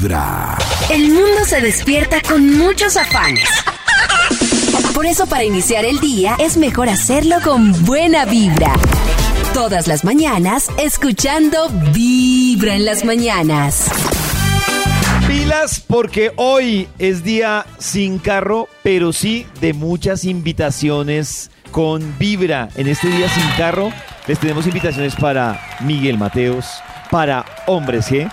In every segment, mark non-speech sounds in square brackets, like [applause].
Vibra. El mundo se despierta con muchos afanes. Por eso para iniciar el día es mejor hacerlo con buena vibra. Todas las mañanas escuchando Vibra en las mañanas. Pilas porque hoy es día sin carro, pero sí de muchas invitaciones con Vibra. En este día sin carro les tenemos invitaciones para Miguel Mateos, para Hombres G,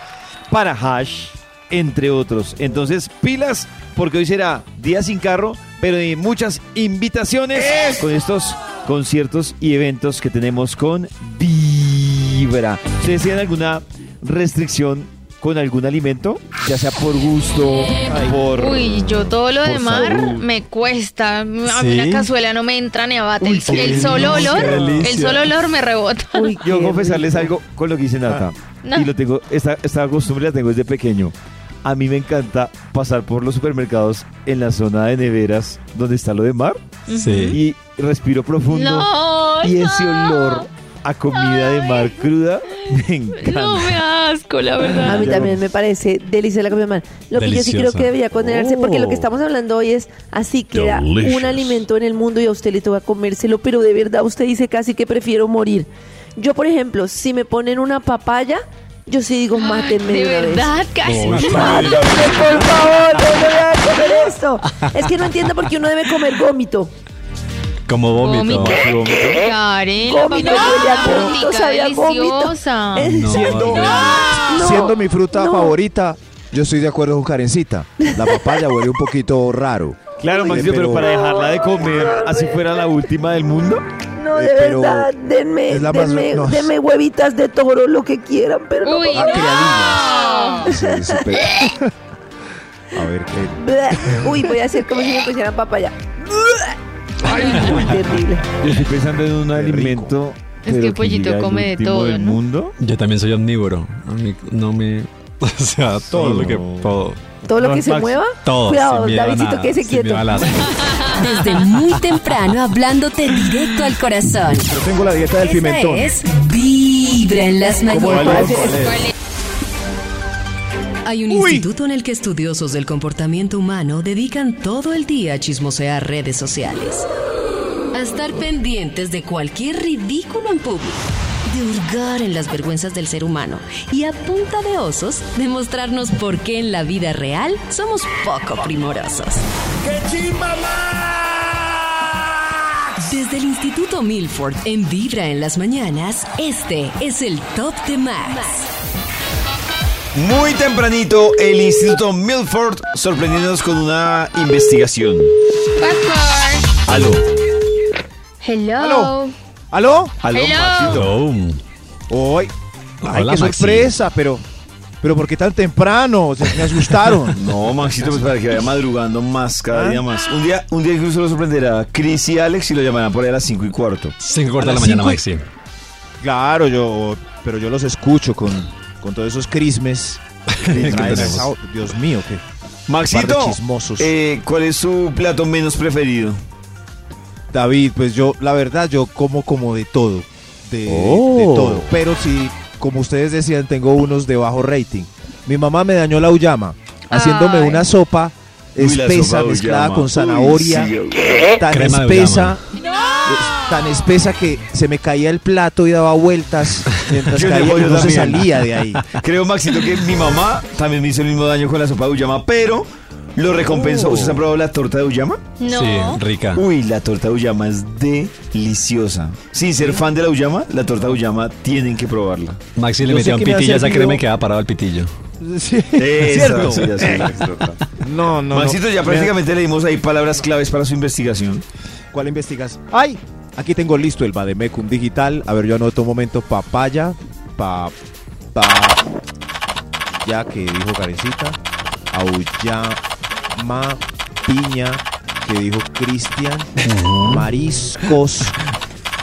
para Hash, entre otros. Entonces, pilas porque hoy será día sin carro, pero de muchas invitaciones con estos conciertos y eventos que tenemos con Vibra. ¿Ustedes tienen alguna restricción con algún alimento? Ya sea por gusto, por... Uy, yo todo lo de mar salud. me cuesta. A mí ¿Sí? una cazuela no me entra ni abate. Uy, el, solo olor, el solo olor me rebota. Yo confesarles algo con lo que dice Nata. No. Y lo tengo, esta, esta costumbre la tengo desde pequeño. A mí me encanta pasar por los supermercados en la zona de neveras donde está lo de mar Sí. y respiro profundo. No, y ese no. olor a comida de mar cruda me encanta. No me asco, la verdad. A mí también me parece deliciosa la comida de mar. Lo que yo sí creo que debería condenarse, porque lo que estamos hablando hoy es así queda un alimento en el mundo y a usted le toca comérselo, pero de verdad usted dice casi que prefiero morir. Yo, por ejemplo, si me ponen una papaya, yo sí digo, mátenme de, De una verdad, casi. vez. Mátenme, por favor, no me voy a comer esto. Es que no entiendo por qué uno debe comer gómito. Como vómito. Vómito. Karen, la Gómito, papaya huele a es vómito, rica, sabe a vómito. deliciosa. ¿En No, de verdad. No, Siendo mi fruta no. favorita, yo estoy de acuerdo con Karencita. La papaya huele un poquito raro. Claro, Oye, Maxito, pero pero- para dejarla de comer así fuera la última del mundo. No, de Eh, pero verdad, denme, es la más- denme, no. denme huevitas de toro, lo que quieran, pero no Uy, Ah, no. Sí, A ver, ¿qué? [laughs] Uy, voy a hacer como si me pusieran papaya. Ay, muy terrible. Yo estoy pensando en un Qué rico. alimento. Es pero que Pollito diga el come de último todo, del ¿no? mundo. Yo también soy omnívoro. A mí no me. [laughs] O sea, todo lo que. Todo. Todo lo que se mueva. Todo. Cuidado, nada, que se quieto. Desde muy temprano hablándote directo al corazón. Yo tengo la dieta del pimentón. es Vibra en las ¿Cómo mañanas. Hay un instituto en el que estudiosos del comportamiento humano dedican todo el día a chismosear redes sociales. A estar pendientes de cualquier ridículo en público. De hurgar en las vergüenzas del ser humano. Y a punta de osos, demostrarnos por qué en la vida real somos poco primorosos. Desde el Instituto Milford en Vibra en las mañanas, este es el Top de Max. Muy tempranito, el Instituto Milford sorprendiéndonos con una investigación. Aló. Hello. Aló. ¿Aló? Aló, Hello. Maxito. Oh. Hoy. Ay, Hola, qué Maxi. sorpresa, pero. Pero ¿por qué tan temprano? Se- Me asustaron. [laughs] No, Maxito, pues para que vaya madrugando más, cada ¿Ah? día más. Un día, un día incluso lo sorprenderá Chris y Alex y lo llamarán por ahí a las 5 y cuarto. Cinco corta A la las mañana. Maxi. Claro, yo. Pero yo los escucho con, con todos esos crismes. [laughs] que Dios mío, qué. Maxito, de eh, ¿cuál es su plato menos preferido? David, pues yo, la verdad, yo como como de todo. De, Oh. de todo. Pero sí, como ustedes decían, tengo unos de bajo rating. Mi mamá me dañó la uyama haciéndome Ay. una sopa Uy, espesa sopa mezclada uyama. con Uy, zanahoria. sí, tan Crema espesa. es Tan espesa que se me caía el plato y daba vueltas mientras [laughs] Yo caía y yo no se salía de ahí. [laughs] Creo, Maxito, que mi mamá también me hizo el mismo daño con la sopa de Uyama, pero lo recompensó. ¿Ustedes han probado la torta de Uyama? No. Sí, rica. Uy, la torta de Uyama es deliciosa. Sin ser fan de la Uyama, la torta de Uyama tienen que probarla. Maxi le Yo sé un que me ha pitillo a esa crema y quedaba parado el pitillo. Sí, Esa, [laughs] ¿Cierto? sí, así es. No, no. Maxito, no. ya Me- prácticamente le dimos ahí palabras claves para su investigación. ¿Cuál investigas? ¡Ay! Aquí tengo listo el Bademecum digital. A ver, yo anoto un momento. Papaya. Pa. Pa. Ya que dijo Karencita. Auyama. Piña. Que dijo Cristian. Mariscos.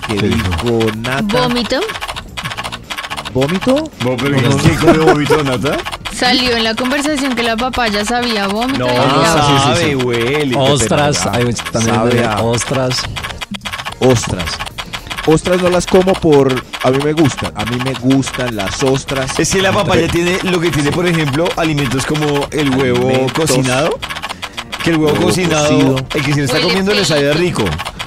Que ¿Qué dijo Nata. Vómito. ¿Vómito? ¿Quién comió vómito, Nata? Salió en la conversación que la papaya sabía vómito. No, no odiaba. sí, sí, sabe, sí. Ostras. Hay también sabe a- ostras. Ostras. ostras no las como por... A mí me gustan, a mí me gustan las ostras. Es que la papaya tiene lo que tiene, por ejemplo, alimentos como el huevo Alimentos. cocinado. Que el huevo, Huevo cocinado, cocido. el que se le está Huele comiendo le sabe rico.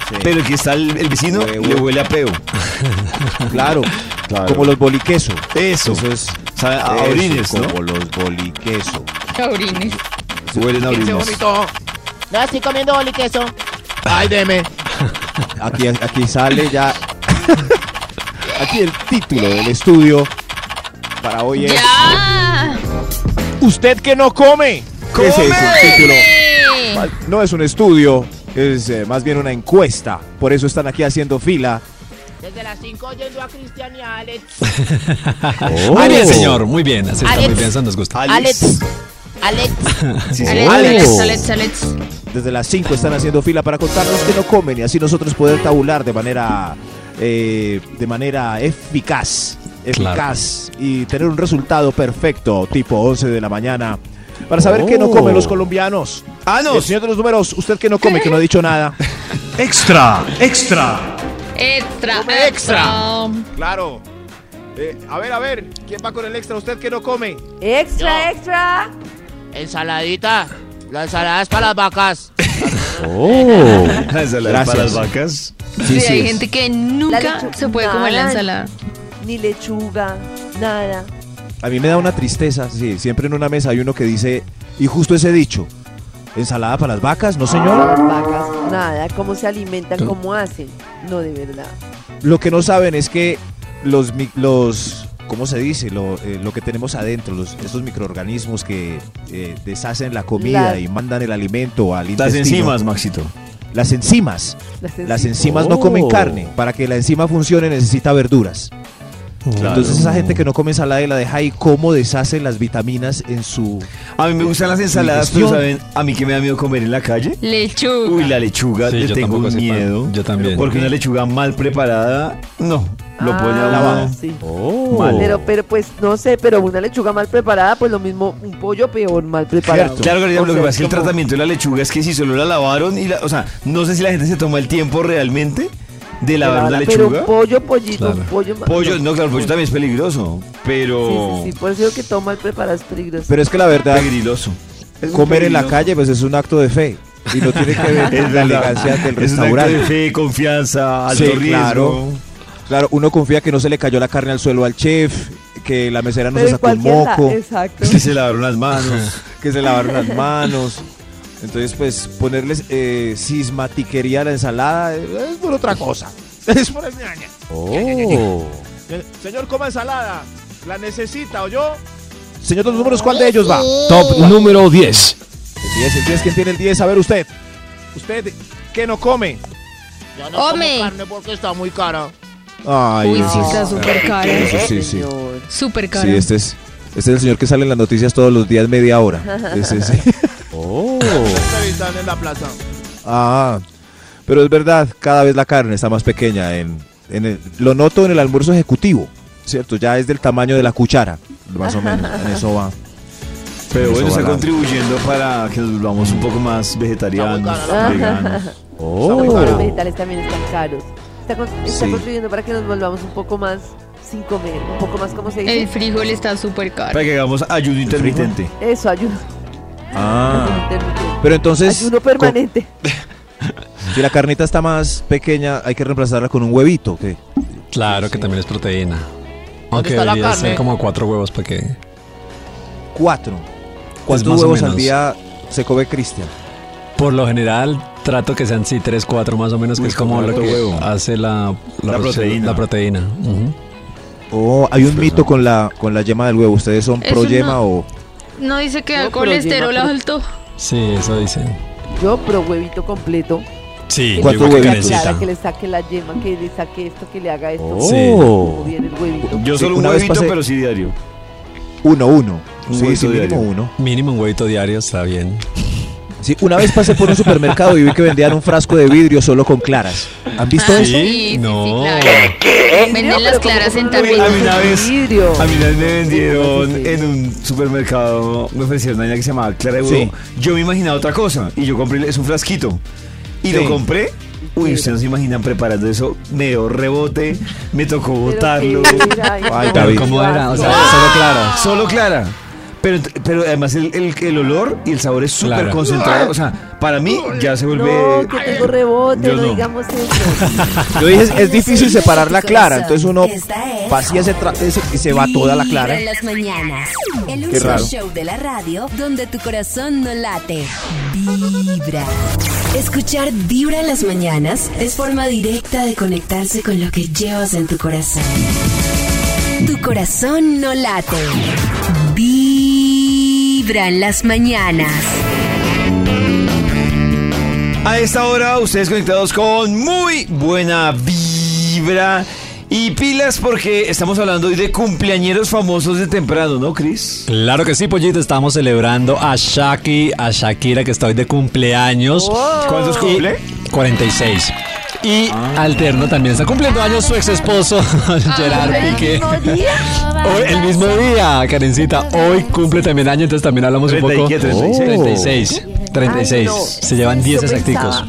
Sí. Pero el que está el, el vecino Huevo. le huele a peo. [laughs] Claro, Claro. como los boliqueso. Eso. Eso es... Sabe a eso, orines, ¿no? Como los boliqueso. Taurines. Huelen a orines. No, estoy comiendo boli queso. Ay, deme. [laughs] Aquí, aquí sale ya... [laughs] aquí el título del estudio para hoy es... ¡Ya! ¿Usted que no come? Ese es el título. No es un estudio, es eh, más bien una encuesta. Por eso están aquí haciendo fila. Desde las 5 yendo a Cristian y a Alex. [laughs] Muy bien, señor, muy bien. Así está Alex. muy bien, eso nos gusta. Alex. Alex. [laughs] Sí, sí. Alex, Oh. Alex, Alex, Alex. Desde las 5 están haciendo fila para contarnos que no comen y así nosotros poder tabular de manera eh, de manera eficaz, eficaz y tener un resultado perfecto, tipo 11 de la mañana, para saber qué no comen los colombianos. Ah, no. El señor de los números, usted que no come, que no ha dicho nada. [laughs] Extra, extra. Extra, Come extra. extra. Claro. Eh, a ver, a ver, ¿quién va con el extra? ¿Usted que no come? Extra, Yo. extra. Ensaladita. La ensalada es para las vacas. [laughs] Oh. La ensalada Gracias. para las vacas. Sí, sí, hay es. gente que nunca se puede comer la nada. ensalada. Ni lechuga, nada. A mí me da una tristeza, sí, siempre en una mesa hay uno que dice, y justo ese dicho, ensalada para las vacas, ¿no señor? Las vacas, nada. ¿Cómo se alimentan? ¿Cómo hacen? No, de verdad. Lo que no saben es que los, los ¿cómo se dice? Lo, eh, lo que tenemos adentro, los, estos microorganismos que eh, deshacen la comida La- y mandan el alimento al Las intestino. enzimas, Maxito. Las enzimas. Las Las enzimas. enzimas no comen carne. Para que la enzima funcione necesita verduras. Entonces esa gente que no come ensalada y la deja ahí, ¿cómo deshace las vitaminas en su... A mí me gustan las ensaladas, pero? ¿saben? A mí que me da miedo comer en la calle. Lechuga. Uy, la lechuga, Sí, le yo tengo un miedo. Yo también. Porque una lechuga mal preparada, no. Lo Ah, pone a sí. Mal. Pero, pero pues no sé, pero una lechuga mal preparada, pues lo mismo, un pollo peor mal preparado. Cierto. Claro, lo que pasa es que el como- tratamiento de la lechuga es que si solo la lavaron y la, o sea, no sé si la gente se toma el tiempo realmente de lavar una Pero lechuga. un pollo, pollito, Claro. pollo Pollo, no, claro, el pollo también es peligroso, Sí, pero sí, sí, por eso que todo mal preparado es peligroso. Pero es que la verdad, peligroso. Es comer en la calle pues es un acto de fe. Y no tiene que ver [laughs] con la elegancia del Es un acto de restaurante. fe, confianza, alto Sí, riesgo. claro. Claro, uno confía que no se le cayó la carne al suelo al chef, que la mesera no Pero se sacó un la- moco, Exacto. Que se lavaron las manos. [laughs] que se lavaron las manos. Entonces, pues, ponerles eh, cismatiquería a la ensalada eh, es por otra cosa. [laughs] Es por ñaña. Oh. Señor, coma ensalada. ¿La necesita o yo? Señor los números, ¿cuál de ellos va? Top número 10. El 10, el 10, ¿quién tiene el 10? A ver usted. ¿Usted qué no come? Yo no Come. como carne porque está muy cara. Ay, Uy, sí, es- está súper cara. Eso sí, sí. Súper cara. Sí, este es, este es el señor que sale en las noticias todos los días media hora. [laughs] Ese sí. Oh. Están en la plaza. Ah, pero es verdad, cada vez la carne está más pequeña. En, en el- lo noto en el almuerzo ejecutivo, ¿cierto? Ya es del tamaño de la cuchara, más o menos. En eso va. Pero Eso bueno, está contribuyendo para que nos volvamos un poco más vegetarianos, veganos. Oh. Los vegetales también están caros. Está, con- está Sí. contribuyendo para que nos volvamos un poco más sin comer, un poco más, ¿cómo se dice? El frijol está súper caro. Para que hagamos ayuno intermitente. Eso, ayuno. Ah, pero entonces, ayuno permanente. [laughs] si la carnita está más pequeña, hay que reemplazarla con un huevito. ¿qué? Claro que también es proteína. Aunque está la debería carne? ser como cuatro huevos para que... Cuatro. ¿Cuántos huevos al día se come Cristian? Por lo general trato que sean sí, tres, cuatro más o menos, que Uy, es como lo que huevo. hace la, La proteína. La proteína. Oh, hay un mito con la, con la yema del huevo. ¿Ustedes son pro yema no. o...? No dice que pero colesterol alto. Sí, eso dicen. Yo, pero huevito completo. Sí, Que ¿Cuánto le digo que necesita. le saque la yema, que le saque esto, que le haga esto. Oh. Sí. Como bien el huevito. Yo Sí, solo un una huevito, pasé- pero sí diario. Uno, uno. Un sí, huevito sí, mínimo diario. uno. Mínimo un huevito diario está bien. Sí, una vez pasé por un supermercado y vi que vendían un frasco de vidrio solo con claras. ¿Han visto Ah, eso? sí, sí, sí, No. Venden las claras en tarrito. A mí una vez- de vidrio. A mí una vez me vendieron en un supermercado, me ofrecieron una vaina que se llamaba Clara de Sí. Huevo. Yo me imaginaba otra cosa y yo compré, es un frasquito. Y Sí. lo compré Uy, ustedes no se imaginan preparando eso. Me dio rebote, me tocó botarlo. Ay, David. ¿Cómo era? O sea, ¡Ah! solo claro. Solo Clara. Pero, pero además el, el- el olor y el sabor es súper Claro. concentrado. O sea, para mí ya se vuelve... No, que tengo rebote, Yo no, no. digamos eso. Yo dije, es, es difícil separar la clara, entonces uno Esta es vacía ese, tra- ese- y se va toda la Vibra clara. en las mañanas. El Qué único raro. show de la radio donde tu corazón no late. Vibra. Escuchar Vibra en las mañanas es forma directa de conectarse con lo que llevas en tu corazón. Tu corazón no late. Vibra en las mañanas. A esta hora ustedes conectados con muy buena vibra y pilas porque estamos hablando hoy de cumpleañeros famosos de temprano, ¿no, Cris? Claro que sí, Pollito. Estamos celebrando a Shaki, a Shakira, que está hoy de cumpleaños. ¿Cuántos Y- cumple? 46. Y alterno también está cumpliendo años su ex esposo, [laughs] Gerard ¿El Piqué. Hoy, el mismo día, Karencita. Hoy cumple también año, entonces también hablamos un 30 y poco. qué, 36. 36. 36. Ay, no. Se llevan 10 Yo exacticos.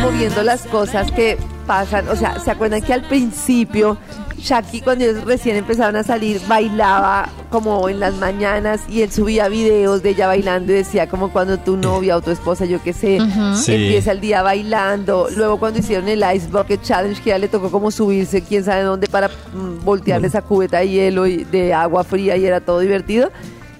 Como viendo las cosas que pasan, o sea, ¿se acuerdan que al principio Shaki cuando ellos recién empezaron a salir bailaba como en las mañanas y él subía videos de ella bailando y decía como cuando tu novia o tu esposa, yo qué sé, Sí. empieza el día bailando. Luego cuando hicieron el Ice Bucket Challenge que ya le tocó como subirse quién sabe dónde para mm, voltear esa cubeta de hielo y de agua fría y era todo divertido.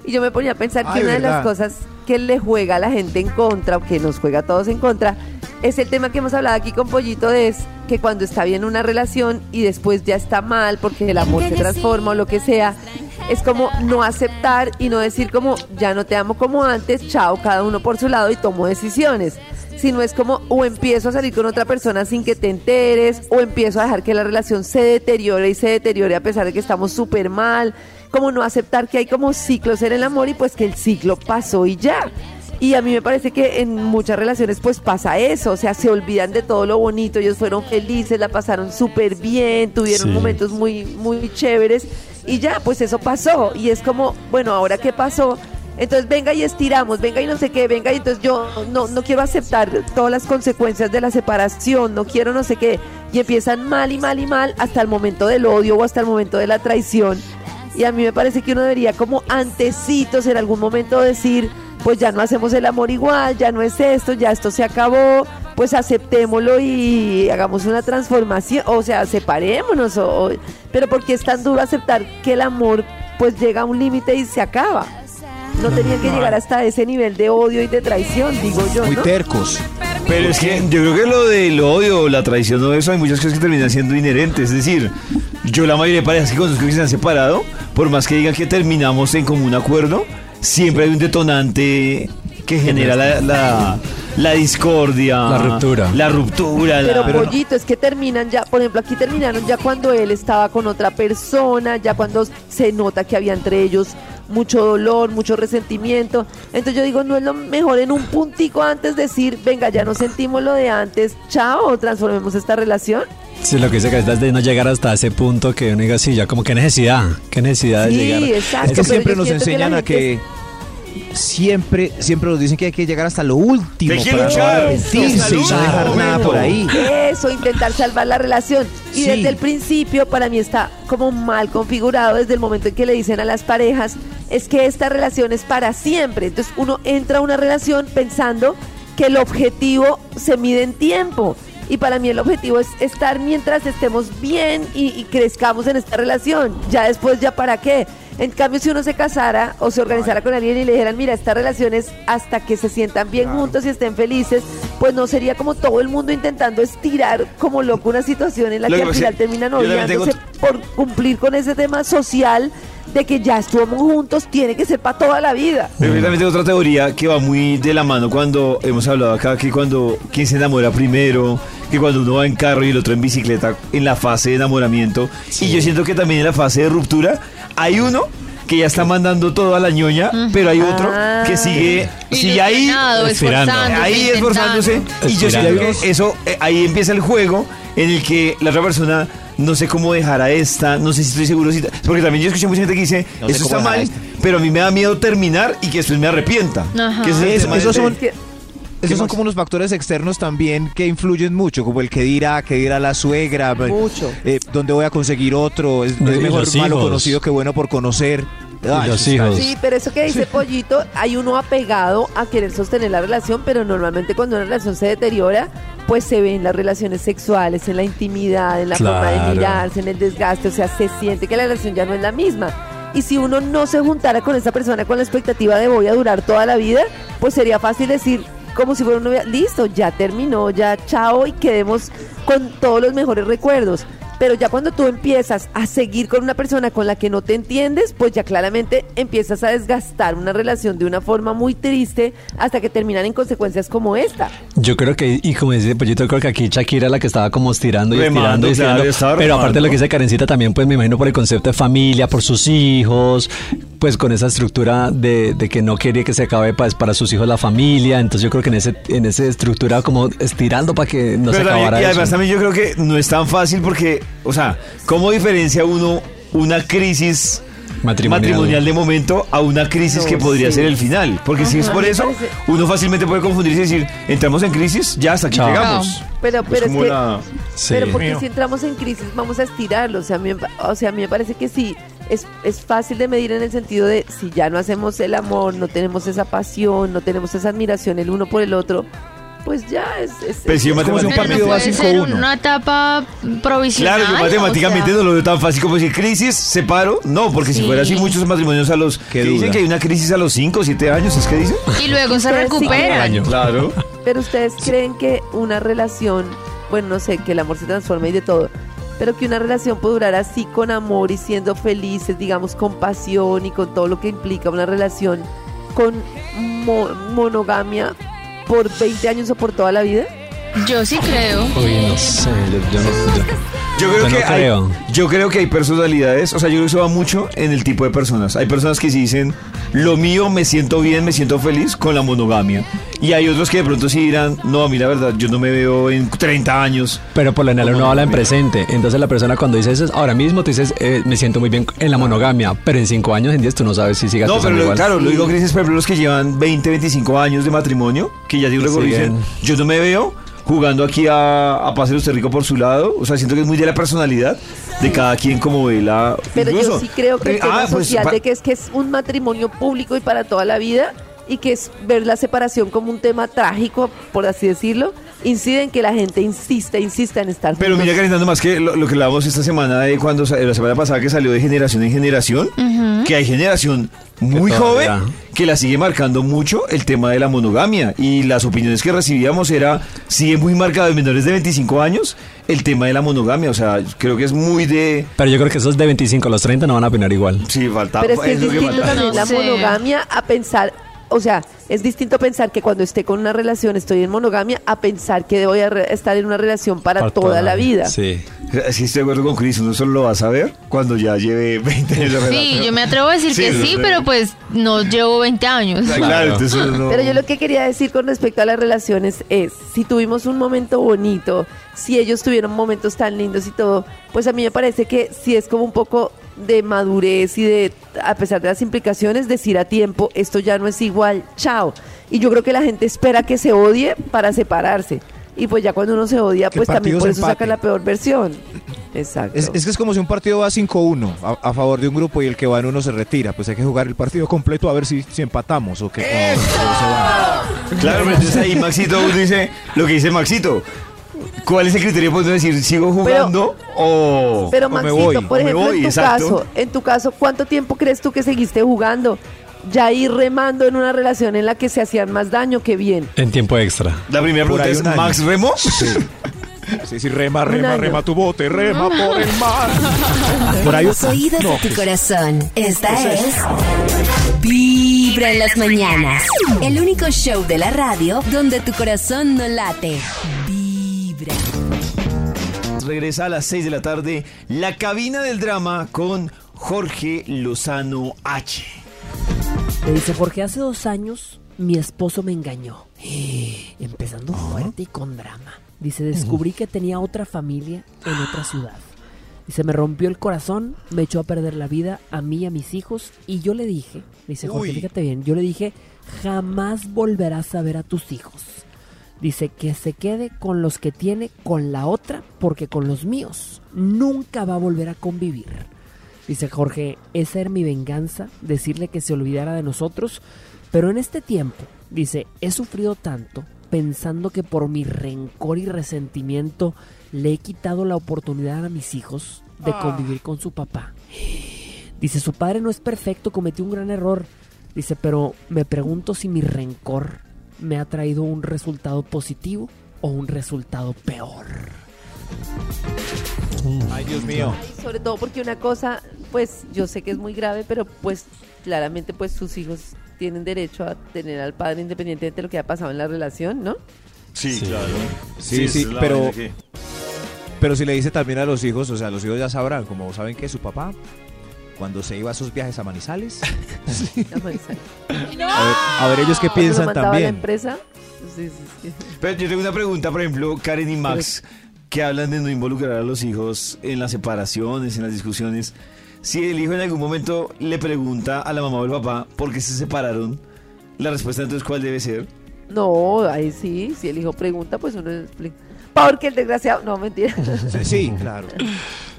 Y yo me ponía a pensar que una de las cosas que le juega a la gente en contra, o que nos juega a todos en contra, es el tema que hemos hablado aquí con Pollito, es que cuando está bien una relación y después ya está mal porque el amor se transforma o lo que sea, es como no aceptar y no decir como ya no te amo como antes, chao, cada uno por su lado y tomo decisiones. Sino es como o empiezo a salir con otra persona sin que te enteres, o empiezo a dejar que la relación se deteriore y se deteriore a pesar de que estamos súper mal, como no aceptar que hay como ciclos en el amor y pues que el ciclo pasó y ya. Y a mí me parece que en muchas relaciones pues pasa eso, o sea, se olvidan de todo lo bonito, ellos fueron felices, la pasaron súper bien, tuvieron Sí. momentos muy, muy chéveres y ya, pues eso pasó. Y es como, bueno, ahora qué pasó, entonces venga y estiramos, venga y no sé qué, venga y entonces yo no, no quiero aceptar todas las consecuencias de la separación, no quiero no sé qué, y empiezan mal y mal y mal hasta el momento del odio o hasta el momento de la traición. Y a mí me parece que uno debería como antecitos en algún momento decir, pues ya no hacemos el amor igual, ya no es esto, ya esto se acabó, pues aceptémoslo y hagamos una transformación, o sea, separémonos, o, o- pero porque es tan duro aceptar que el amor pues llega a un límite y se acaba. No tenían que llegar hasta ese nivel de odio y de traición, digo yo, Muy tercos. Pero es que yo creo que lo del odio, la traición o eso, hay muchas cosas que terminan siendo inherentes. Es decir, yo la mayoría de parejas que conozco que se han separado, por más que digan que terminamos en común acuerdo, siempre hay un detonante que genera la, la, la discordia. La ruptura. La ruptura. la- Pero pollito, es que terminan ya, por ejemplo, aquí terminaron ya cuando él estaba con otra persona, ya cuando se nota que había entre ellos mucho dolor, mucho resentimiento. Entonces yo digo, no es lo mejor en un puntico antes decir, venga, ya no sentimos lo de antes, chao, transformemos esta relación. Sí, lo que dice Karencita es de no llegar hasta ese punto que uno diga, sí, ya como qué necesidad, qué necesidad de Sí, llegar. exacto. Es que siempre nos que enseñan a que siempre, siempre nos dicen que hay que llegar hasta lo último que para no arrepentirse y no dejar nada por ahí. Eso, intentar salvar la relación. Y Sí. desde el principio, para mí está como mal configurado desde el momento en que le dicen a las parejas, es que esta relación es para siempre. Entonces uno entra a una relación pensando que el objetivo se mide en tiempo. Y para mí el objetivo es estar mientras estemos bien y, y crezcamos en esta relación. Ya después, ¿ya para qué? En cambio, si uno se casara o se organizara con alguien y le dijeran, mira, esta relación es hasta que se sientan bien juntos y estén felices, pues no sería como todo el mundo intentando estirar como loco una situación en la que al final terminan tengo odiándose por cumplir con ese tema social de que ya estuvimos juntos, tiene que ser para toda la vida. Pero yo también tengo otra teoría que va muy de la mano cuando hemos hablado acá que cuando quien se enamora primero, que cuando uno va en carro y el otro en bicicleta en la fase de enamoramiento. Y yo siento que también en la fase de ruptura hay uno que ya está mandando todo a la ñoña, pero hay otro Ah. que sigue, sigue ahí esforzándose, ahí esforzándose y yo siento que eso eh, ahí empieza el juego en el que la otra persona no sé cómo dejar a esta, no sé si estoy seguro si porque también yo escuché mucha gente que dice, No eso está mal, esta". pero a mí me da miedo terminar y que después me arrepienta. Ajá. Que ese es esos son- Esos son como unos factores externos también que influyen mucho, como el que dirá, que dirá la suegra, Mucho. eh, dónde voy a conseguir otro, es, mejor malo hijos. conocido que bueno por conocer. Ay, los eso está- hijos. Sí, pero eso que dice Pollito, hay uno apegado a querer sostener la relación, pero normalmente cuando una relación se deteriora, pues se ve en las relaciones sexuales, en la intimidad, en la forma de mirarse, en el desgaste, o sea, se siente que la relación ya no es la misma. Y si uno no se juntara con esa persona con la expectativa de voy a durar toda la vida, pues sería fácil decir, como si fuera una novia, listo, ya terminó, ya chao y quedemos con todos los mejores recuerdos. Pero ya cuando tú empiezas a seguir con una persona con la que no te entiendes, pues ya claramente empiezas a desgastar una relación de una forma muy triste hasta que terminan en consecuencias como esta. Yo creo que, y como dice Pollito, creo que aquí Shakira era la que estaba como estirando y Remando, estirando y estirando. pero aparte de lo que dice Karencita también, pues me imagino por el concepto de familia, por sus hijos, pues con esa estructura de, de que no quería que se acabe para, para sus hijos la familia. Entonces yo creo que en ese, en esa estructura como estirando para que no se también- acabara y además eso. también yo creo que no es tan fácil porque, o sea, ¿cómo diferencia uno una crisis Matrimonial. matrimonial, de momento a una crisis No, que podría sí. ser el final? Porque si es por eso, parece- uno fácilmente puede confundirse y decir, entramos en crisis, ya hasta aquí Chao. llegamos. Pero, pero es que, Sí. pero porque si entramos en crisis vamos a estirarlo. O sea, a mí, o sea, a mí me parece que sí, es, es fácil de medir en el sentido de si ya no hacemos el amor, no tenemos esa pasión, no tenemos esa admiración el uno por el otro, pues ya es... es- Pero es- si yo como si un matemáticamente- Pero partido no va puede 5-1. ser una etapa provisional. Claro, yo matemáticamente o sea, no lo veo tan fácil como decir crisis, separo. No, porque si Sí. fuera así, muchos matrimonios a los. Que dicen que hay una crisis a los 5 o 7 años, ¿es que dicen? Y luego se sí recuperan. Año. Claro. Pero ustedes creen que una relación, bueno, no sé, que el amor se transforme y de todo, pero que una relación puede durar así con amor y siendo felices, digamos, con pasión y con todo lo que implica una relación con mo- monogamia por 20 años o por toda la vida? Yo sí creo. Uy, no sé, yo, yo no... yo- Yo creo no que hay, yo creo que hay personalidades, o sea, yo creo que eso va mucho en el tipo de personas. Hay personas que sí dicen, lo mío, me siento bien, me siento feliz con la monogamia. Y hay otros que de pronto sí dirán, no, a mí la verdad, yo no me veo en 30 años. Pero por lo general uno habla en presente. Entonces la persona cuando dice eso, ahora mismo tú dices, eh, me siento muy bien en la monogamia. Pero en cinco años, en 10, tú no sabes si sigas No, pero lo- igual. claro, lo digo crisis, por ejemplo, los que llevan 20, 25 años de matrimonio, que ya digo luego dicen, yo no me veo jugando aquí a, a Pase usted rico por su lado. O sea, siento que es muy de la personalidad de cada quien como ve la... Pero incluso- yo sí creo que el Eh, tema ah, pues, social de que es que es un matrimonio público y para toda la vida y que es ver la separación como un tema trágico, por así decirlo, incide en que la gente insiste, insiste en estar Pero juntos. mira, calentando más que lo, lo que hablábamos esta semana de cuando sa- la semana pasada que salió de generación en generación, que hay generación muy joven todavía- que la sigue marcando mucho el tema de la monogamia y las opiniones que recibíamos era sigue muy marcado en menores de 25 años el tema de la monogamia, o sea, creo que es muy de Pero yo creo que esos de 25 a los 30 no van a opinar igual. sí, falta Pero es que es es lo que distinto falta. también No la sé. monogamia a pensar, o sea, es distinto pensar que cuando esté con una relación estoy en monogamia a pensar que voy a re- estar en una relación para, toda la vida. Sí. Sí, estoy de acuerdo con Chris, uno solo lo va a saber cuando ya lleve [laughs] 20 años de Sí, relación. yo me atrevo a decir Sí, que no sí, sé. pero pues no llevo 20 años. Claro, Claro. entonces uno- Pero yo lo que quería decir con respecto a las relaciones es, si tuvimos un momento bonito, si ellos tuvieron momentos tan lindos y todo, pues a mí me parece que sí es como un poco de madurez y de, a pesar de las implicaciones, decir a tiempo, esto ya no es igual, chao. Y yo creo que la gente espera que se odie para separarse. Y pues ya cuando uno se odia, pues también por se eso saca la peor versión. [clears throat] Exacto. Es, es que es como si un partido va 5-1 a, a favor de un grupo y el que va en uno se retira. Pues hay que jugar el partido completo a ver si, si empatamos o que. Claro, pero entonces ahí Maxito dice lo que dice Maxito. ¿Cuál es el criterio para decir sigo jugando o, Pero o me Maxito, voy? por me ejemplo, voy? en tu Exacto. caso, en tu caso, ¿cuánto tiempo crees tú que seguiste jugando? Ya ir remando en una relación en la que se hían más daño que bien. En tiempo extra. La primera Por pregunta es. ¿Max Remo? Sí, sí, rema, rema, rema tu bote, rema [laughs] por el mar. Por ahí Los oídos de tu corazón. Esta es Vibra en las mañanas. El único show de la radio donde tu corazón no late. Vibra. Regresa a las 6 de la tarde la cabina del drama con Jorge Lozano H. Le dice, porque hace dos años mi esposo me engañó. [gasps] Empezando fuerte y con drama. Dice, descubrí que tenía otra familia en otra ciudad. Dice, me rompió el corazón, me echó a perder la vida a mí y a mis hijos. Y yo le dije, dice Jorge, Uy. fíjate bien, yo le dije, jamás volverás a ver a tus hijos. Dice que se quede con los que tiene con la otra porque con los míos nunca va a volver a convivir. Dice Jorge, esa era mi venganza, decirle que se olvidara de nosotros, pero en este tiempo, dice, he sufrido tanto pensando que por mi rencor y resentimiento le he quitado la oportunidad a mis hijos de convivir con su papá. Dice, su padre no es perfecto, cometió un gran error. Dice, pero me pregunto si mi rencor me ha traído un resultado positivo o un resultado peor. Ay, Dios mío. Ay, sobre todo porque una cosa, pues yo sé que es muy grave, pero pues claramente pues sus hijos tienen derecho a tener al padre independientemente de lo que ha pasado en la relación, ¿no? Sí, claro. Sí, sí, la pero- Pero si le dice también a los hijos, o sea, los hijos ya sabrán, como saben que su papá, cuando se iba a esos viajes a Manizales, [laughs] a, ver, a ver ellos qué lo piensan mandaba a la también. empresa. Sí, sí, sí. Pero yo tengo una pregunta, por ejemplo, Karen y Max, que hablan de no involucrar a los hijos en las separaciones, en las discusiones. Si el hijo en algún momento le pregunta a la mamá o al papá por qué se separaron, la respuesta entonces cuál debe ser. No, ahí sí, si el hijo pregunta, pues uno explica. Porque el desgraciado, no, mentira. Sí, [laughs] sí, claro.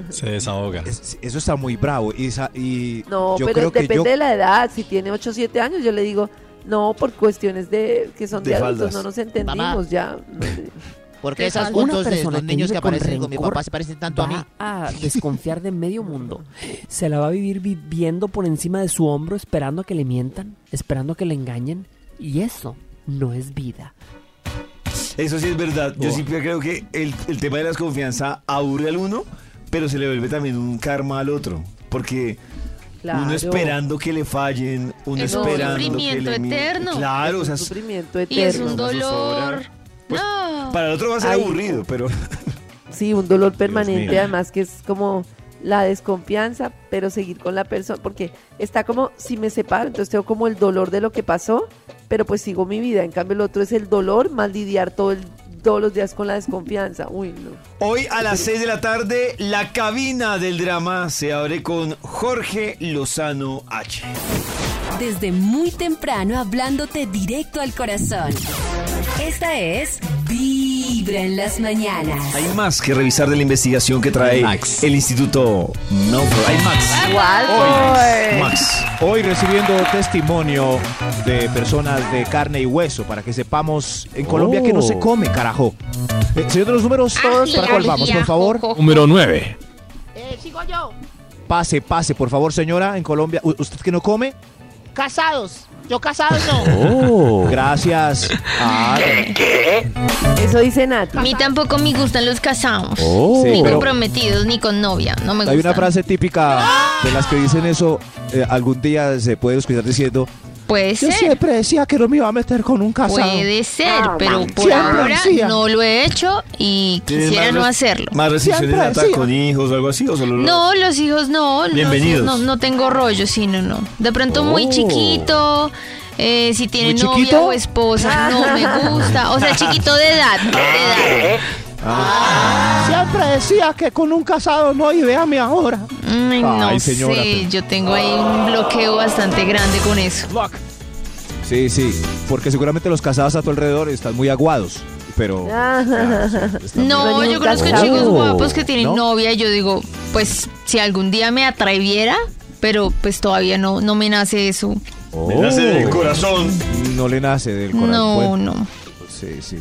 Se desahoga. Es- eso está muy bravo. Y, No, yo pero creo que depende yo, de la edad. Si tiene 8 o 7 años, yo le digo, no, por cuestiones de que son de, De adultos, no nos entendimos Mamá. ya. No sé. ¿Por qué Una esas fotos de los que niños que con aparecen con mi rencor papá se parecen tanto a mí? va a desconfiar de medio mundo. Se la va a vivir viviendo por encima de su hombro, esperando a que le mientan, esperando a que le engañen. Y eso no es vida. Eso sí es verdad. Yo Oh. siempre creo que el, el tema de la desconfianza aburre al uno, pero se le vuelve también un karma al otro. Porque uno esperando que le fallen, uno Es un esperando que sufrimiento le eterno. Claro, o sea, Es un sufrimiento Y es eterno. un dolor. Pues, no. para el otro va a ser Ay. aburrido, pero Sí, un dolor permanente, además que es como la desconfianza, pero seguir con la persona, porque está como, si me separo, entonces tengo como el dolor de lo que pasó, pero pues sigo mi vida. En cambio, el otro es el dolor, más lidiar todo el- todos los días con la desconfianza. Uy, no. Hoy a las 6 de la tarde, la cabina del drama se abre con Jorge Lozano H. Desde muy temprano hablándote directo al corazón. Esta es Vibra en las mañanas. Hay más que revisar de la investigación que trae Max. el Instituto Milford. Hay. Hoy, Max. hoy recibiendo testimonio de personas de carne y hueso para que sepamos en Colombia que no se come, carajo. Eh, señor de los números, ¿para cuál vamos, por favor? [laughs] Número 9. Eh, sigo yo. Pase, pase, por favor, señora, en Colombia. U- ¿Usted que no come? Casados. Yo casado no. Gracias. Ah, Eso dice Nati. A mí tampoco me gustan los casados. Sí, ni pero- comprometidos, ni con novia. No me Hay gustan. una frase típica de las que dicen eso, eh, algún día se puede escuchar diciendo, Puede yo ser. siempre decía que no me iba a meter con un casado. Puede ser, pero por Siempre ahora decía. no lo he hecho y ¿Tienes quisiera más no res- hacerlo. ¿Más restricciones Siempre decía. con hijos o algo así? ¿O solo No, los hijos no. no, Bienvenidos. No, no tengo rollo, sí, no, no. De pronto muy Oh. chiquito. Eh, si tiene ¿Muy novia chiquito? o esposa, no me gusta. O sea, chiquito de edad. De edad. Siempre decía que con un casado no, y véame ahora. Ay, no Ay, señora, sé, pero- yo tengo ahí un bloqueo bastante grande con eso. Sí, sí, porque seguramente los casados a tu alrededor están muy aguados, pero... Ah, No, yo conozco casado. chicos guapos que tienen ¿No? novia y yo digo, pues si algún día me atreviera, pero pues todavía no, no me nace eso. Me nace del Oh. corazón. No le nace del corazón. No, Bueno, no. Sí, sí.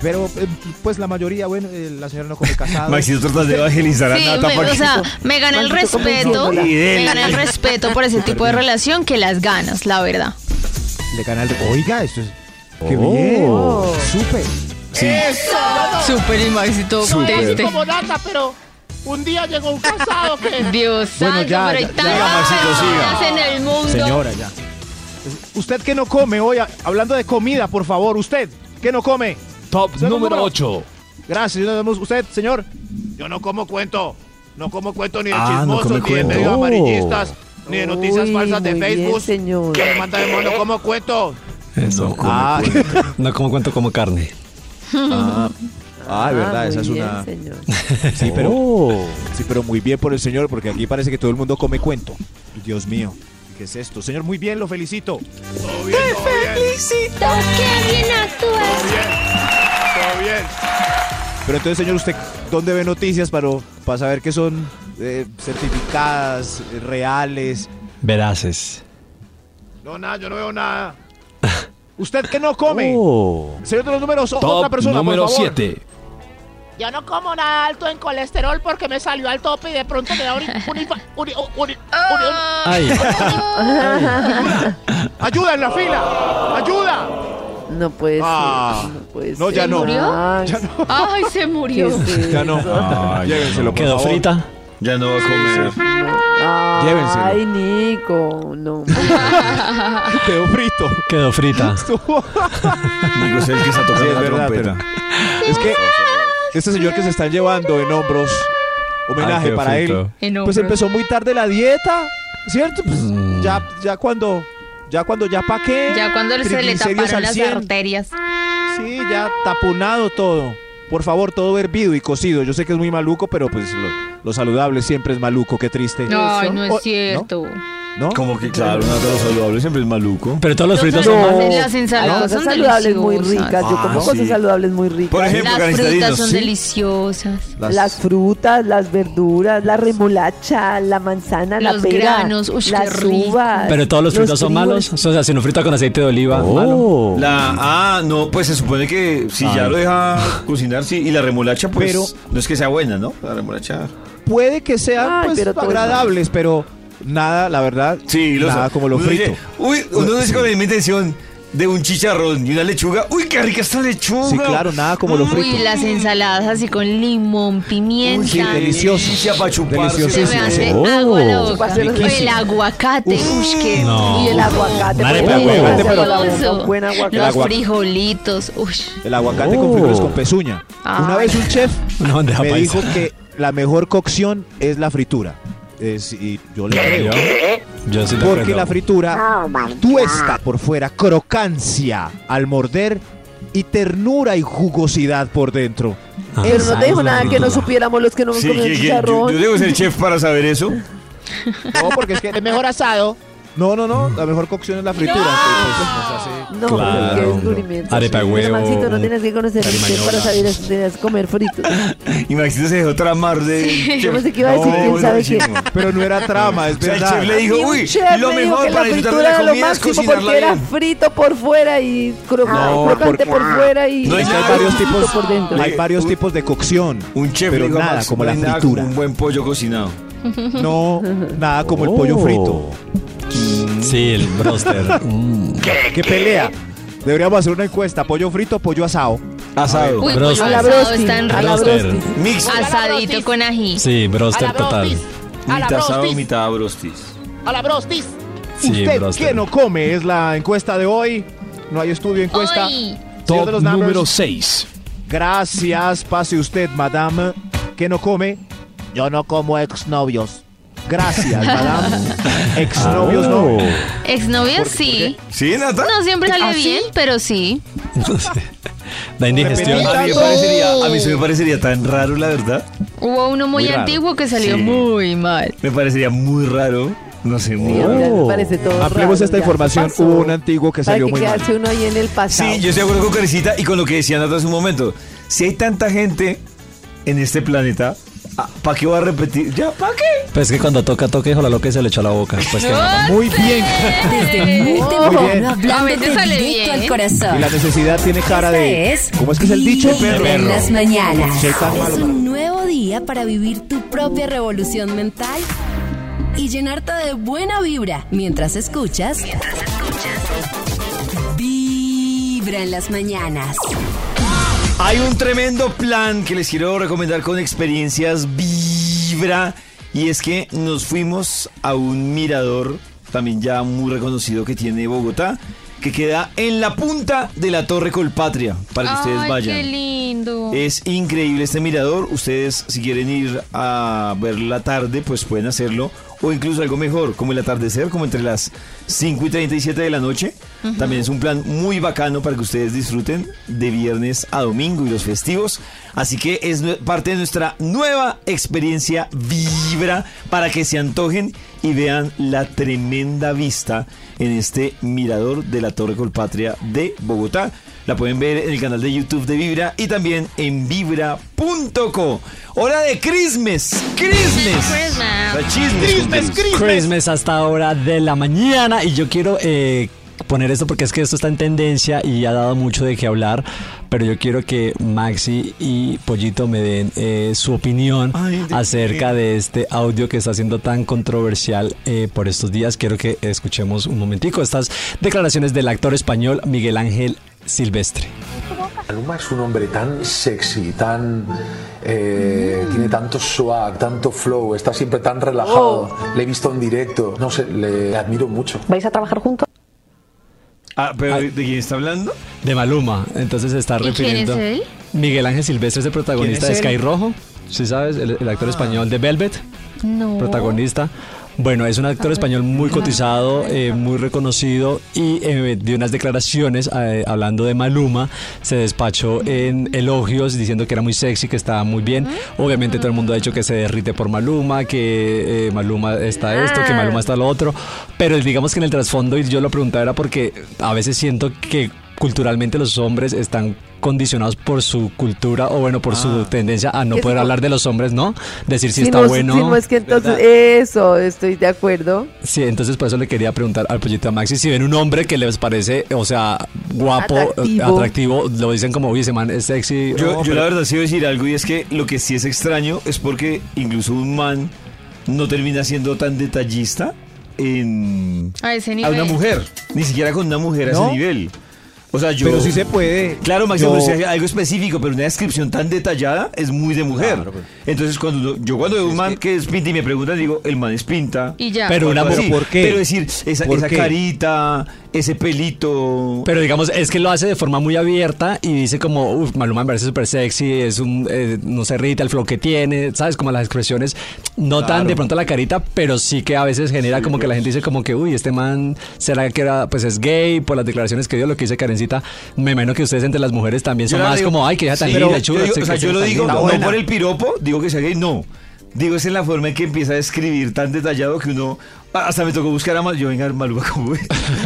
Pero, eh, pues la mayoría, bueno, eh, la señora no come casado. Maxito tratas de evangelizar a Sí, Nata me- para o que- sea, me gana el respeto, me gana el respeto por ese tipo de relación que las ganas, la verdad. Le gana el... Oiga, esto es... ¡Qué Oh. bien! ¡Súper! Súper y Maxito Súper. triste. Como Nata, pero un día llegó un casado que... Dios Bueno, santo, ya, pero hay tantas personas en el mundo. Señora, ya. ¿Usted qué no come hoy? Hablando de comida, por favor, ¿usted qué no come? Top número número. 8. Gracias, usted, señor. Yo no como cuento. No como cuento ni de Ah, no chismosos, ni de cuento. medio Oh. amarillistas, ni de noticias Uy, falsas de muy bien, Facebook. señor. Que manda de mono como cuento. Eso. Ah, No como cuento como carne. ah, ah, de verdad, Ah, esa es bien, una... señor. Sí, pero, sí, pero muy bien por el señor, porque aquí parece que todo el mundo come cuento. Dios mío, ¿qué es esto? Señor, muy bien, lo felicito. Todo bien, todo bien. Felicito, qué bien actúas. bien. Pero entonces, señor, ¿usted dónde ve noticias para, para saber que son eh, certificadas, eh, reales? Veraces. No, nada, yo no veo nada. [laughs] ¿Usted que no come? Oh. Señor de los números, o- otra Top persona, número por favor. 7. Yo no como nada alto en colesterol porque me salió al tope y de pronto me da [laughs] un... Ay, [laughs] ¡Ayuda en la fila! ¡Ayuda! No puede ser. Ah, no puede no, ser. ya no. murió? Ay, Ya no. Ay, se ¿qué murió. es? Ya no. Llévenselo, por quedó favor. frita. Ya no va a comer. Ay, Llévenselo. Nico, no. [laughs] Quedó frito. Quedó frita. Digo, es el que está tocando Sí, es la verdad, trompeta. Es que este señor que se están llevando en hombros, homenaje Ay, para él, En pues empezó muy tarde la dieta, ¿cierto? Pues Mm. ya, ya cuando, ya cuando ya pa' qué. Ya cuando se le taparon al las 100. arterias. Sí, ya taponado todo. Por favor, todo hervido y cocido. Yo sé que es muy maluco, pero pues lo, lo saludable siempre es maluco, qué triste. No Oh, es cierto. ¿No? Como que claro, una de los saludables siempre es maluco. Pero todos los fritos No. son Las- malos. Las ensaladas cosas son saludables muy deliciosas. ricas. Yo como Ah, cosas sí. saludables muy ricas. Por ejemplo, Las frutas son ¿sí? deliciosas. Las frutas, las verduras, la remolacha, la manzana, la Los pera, granos, qué las rico. uvas. Pero todos los fritos son malos. O sea, si no frita con aceite de oliva, malo. Oh. La, ah, no, pues se supone que si ya lo deja cocinar, sí. Y la remolacha, pues, Pero- no es que sea buena, ¿no? La remolacha. Puede que sean Ay, pues, pero todo es agradables, pero nada, la verdad, Sí, lo nada como lo uno frito. dice, uy, uno dice con la misma intención de un chicharrón y una lechuga. Uy, qué rica esta lechuga. Sí, claro, nada como lo frito. Uy, las ensaladas así con limón, pimienta. sí, delicioso. Delicia para chuparse. Se me Deliciosísimo. hace Oh. agua la boca. El aguacate. Uy, qué No. Y el aguacate. Hace Pero- delicioso. un buen aguacate. Los frijolitos. Uy. El aguacate Oh. con frijoles con pezuña. Ay. Una vez un chef [laughs] me paisa. dijo que la mejor cocción es la fritura. Y yo le creo. Yo sí te Porque creo. la fritura tuesta por fuera, crocancia al morder y ternura y jugosidad por dentro. Ah, Pero no te dijo nada que no supiéramos los que no hemos Sí, comido que- yo, chicharrón. yo debo ser chef para saber eso. [laughs] No, porque es que es mejor asado. No, no, no. La mejor cocción es la fritura. Nos hace- No, Claro. qué descubrimiento. Arepa de Pero, huevo, Maxito, no tienes que conocer el chef carimañola. para saber eso, tenías que comer fritos. [laughs] Y Maxito se dejó tramar de. Yo pensé que iba a decir, quién sabe qué. Pero no era trama, es O sea, el verdad. chef le dijo, uy, chef lo mejor para la disfrutar de fritura la comida es máximo porque cocinarla era frito por fuera y cro- No, crocante por fuera y No hay Es que hay nada. varios tipos, por dentro. hay varios tipos de cocción. Un chef pero nada Max, como no la fritura. un buen pollo cocinado. No, nada como el pollo frito. Sí, el broster. [laughs] Mm. ¿Qué pelea? Deberíamos hacer una encuesta. ¿Pollo frito o pollo asado? Asado. Uy, Broster. pollo asado está en Broster. Mix. Asadito con ají. Sí, A broster la total. Mitad asado, mitad brostis. A la brostis. Sí, ¿Usted broster. qué no come? Es la encuesta de hoy. No hay estudio encuesta. Señor Top de los número 6. Gracias. Pase usted, madame. ¿Qué no come? Yo no como exnovios. Gracias, madame. [laughs] Exnovios no. Exnovios sí. ¿Sí, Nata? No siempre sale ¿Ah, sí? bien, pero sí. La indigestión. A mí, me parecería, a mí se me parecería tan raro, la verdad. Hubo uno muy, antiguo que salió Sí. muy mal. Me parecería muy raro. No sé, muy me parece todo Ampliemos raro, esta información. Hubo un antiguo que salió que muy mal. quedarse uno ahí en el pasado. Sí, yo estoy de acuerdo con Carecita y con lo que decía Nata hace un momento. Si hay tanta gente en este planeta, ¿para qué voy a repetir? ¿Ya? ¿Para qué? Pues que cuando toca, toca, hijo, la loca y se le echó a la boca. Pues que no. Muy bien. Desde muy bien. temprano, hablándote directo al corazón. Y la necesidad tiene cara de. Es ¿Cómo es que es el dicho? Vibra en las mañanas. Es malo. un nuevo día para vivir tu propia revolución mental y llenarte de buena vibra mientras escuchas. Vibra en las mañanas. Hay un tremendo plan que les quiero recomendar con experiencias Vibra. Y es que nos fuimos a un mirador, también ya muy reconocido que tiene Bogotá, que queda en la punta de la Torre Colpatria, para que ustedes Ay, vayan. qué lindo. Es increíble este mirador. Ustedes, si quieren ir a ver la tarde, pues pueden hacerlo. O incluso algo mejor, como el atardecer, como entre las 5 y 37 de la noche. También es un plan muy bacano para que ustedes disfruten de viernes a domingo y los festivos. Así que es parte de nuestra nueva experiencia Vibra para que se antojen y vean la tremenda vista en este mirador de la Torre Colpatria de Bogotá. La pueden ver en el canal de YouTube de Vibra y también en vibra.co. Hora de Christmas. Christmas. Christmas. Con Christmas hasta hora de la mañana y yo quiero eh, poner esto porque es que esto está en tendencia y ha dado mucho de qué hablar, pero yo quiero que Maxi y Pollito me den eh, su opinión Ay, ¿de acerca de este audio que está siendo tan controversial eh, por estos días. Quiero que escuchemos un momentico estas declaraciones del actor español Miguel Ángel Silvestre. Maluma es un hombre tan sexy, tan eh, tiene tanto swag, tanto flow, está siempre tan relajado. Le he visto en directo, no sé, le admiro mucho. ¿Vais a trabajar juntos? Ah, pero ¿de quién está hablando? De Maluma, entonces se está ¿Y quién es refiriendo. él? Miguel Ángel Silvestre es el protagonista ¿Quién de es Sky él? Rojo, ¿sí sabes? El, el actor español de Velvet. No. protagonista. Bueno, es un actor español muy cotizado, eh, muy reconocido y eh, de unas declaraciones eh, hablando de Maluma, se despachó en elogios diciendo que era muy sexy, que estaba muy bien. Obviamente todo el mundo ha dicho que se derrite por Maluma, que eh, Maluma está esto, que Maluma está lo otro, pero digamos que en el trasfondo, y yo lo preguntaba era porque a veces siento que culturalmente los hombres están condicionados por su cultura o bueno por su tendencia a no poder hablar de los hombres, ¿no? Decir si Si está no, bueno. si no es que entonces, eso, estoy de acuerdo. Sí, entonces por eso le quería preguntar al pollito a Maxi si ven un hombre que les parece, o sea, guapo, Atractivo. atractivo, lo dicen como, uy, ese man es sexy. Yo, No, yo pero- la verdad sí voy a decir algo y es que lo que sí es extraño es porque incluso un man no termina siendo tan detallista en A ese a nivel. una mujer, ni siquiera con una mujer a ¿No? ese nivel. O sea, yo Pero sí se puede. Claro, Máximo, Yo- pero si hay algo específico, pero una descripción tan detallada es muy de mujer. Claro, pero- Entonces, cuando yo cuando veo un man que... es pinta y me preguntan, digo, el man es pinta. Y ya. Pero una. ¿por qué? Pero decir, esa, carita, ese pelito. Pero digamos, es que lo hace de forma muy abierta y dice como, uff, Maluma me parece súper sexy, es un, eh, no se irrita el flow que tiene, ¿sabes? Como las expresiones, no tan de pronto la carita, pero sí que a veces genera como que la gente dice como que, uy, este man, ¿será que era, pues es gay? Por las declaraciones que dio, lo que dice Karencita, me imagino que ustedes entre las mujeres también son más digo- como, ay, que ella tan Sí, linda, chuda, yo digo- o sea, yo lo digo, linda". no buena. por el piropo, digo que sea gay, no. Digo, es en la forma en que empieza a escribir tan detallado que uno... Hasta me tocó buscar a Mal- Yo, venga, Maluma, ¿cómo es?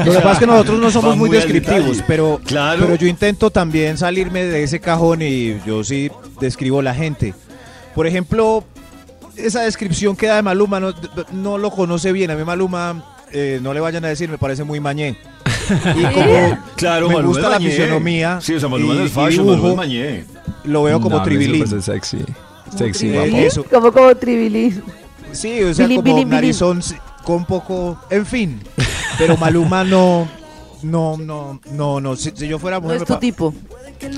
Lo que pasa es que nosotros no somos Va muy muy descriptivos, pero, Claro. pero yo intento también salirme de ese cajón y yo sí describo la gente. Por ejemplo, esa descripción que da de Maluma no, no lo conoce bien. A mí Maluma, eh, no le vayan a decir, me parece muy mañé. Y como Claro, me Maluma gusta es la fisionomía Sí, o sea, Maluma y- no es fashion, dibujo, Maluma es mañé. lo veo como No, tribilín. sexy, sexy, Eh, guapo. eso. Como como tribilín. Sí, o sea, como bilín. narizón con poco, en fin. Pero Maluma no, no, no, no, no. Si, si yo fuera No mujer, es me tu pa- tipo.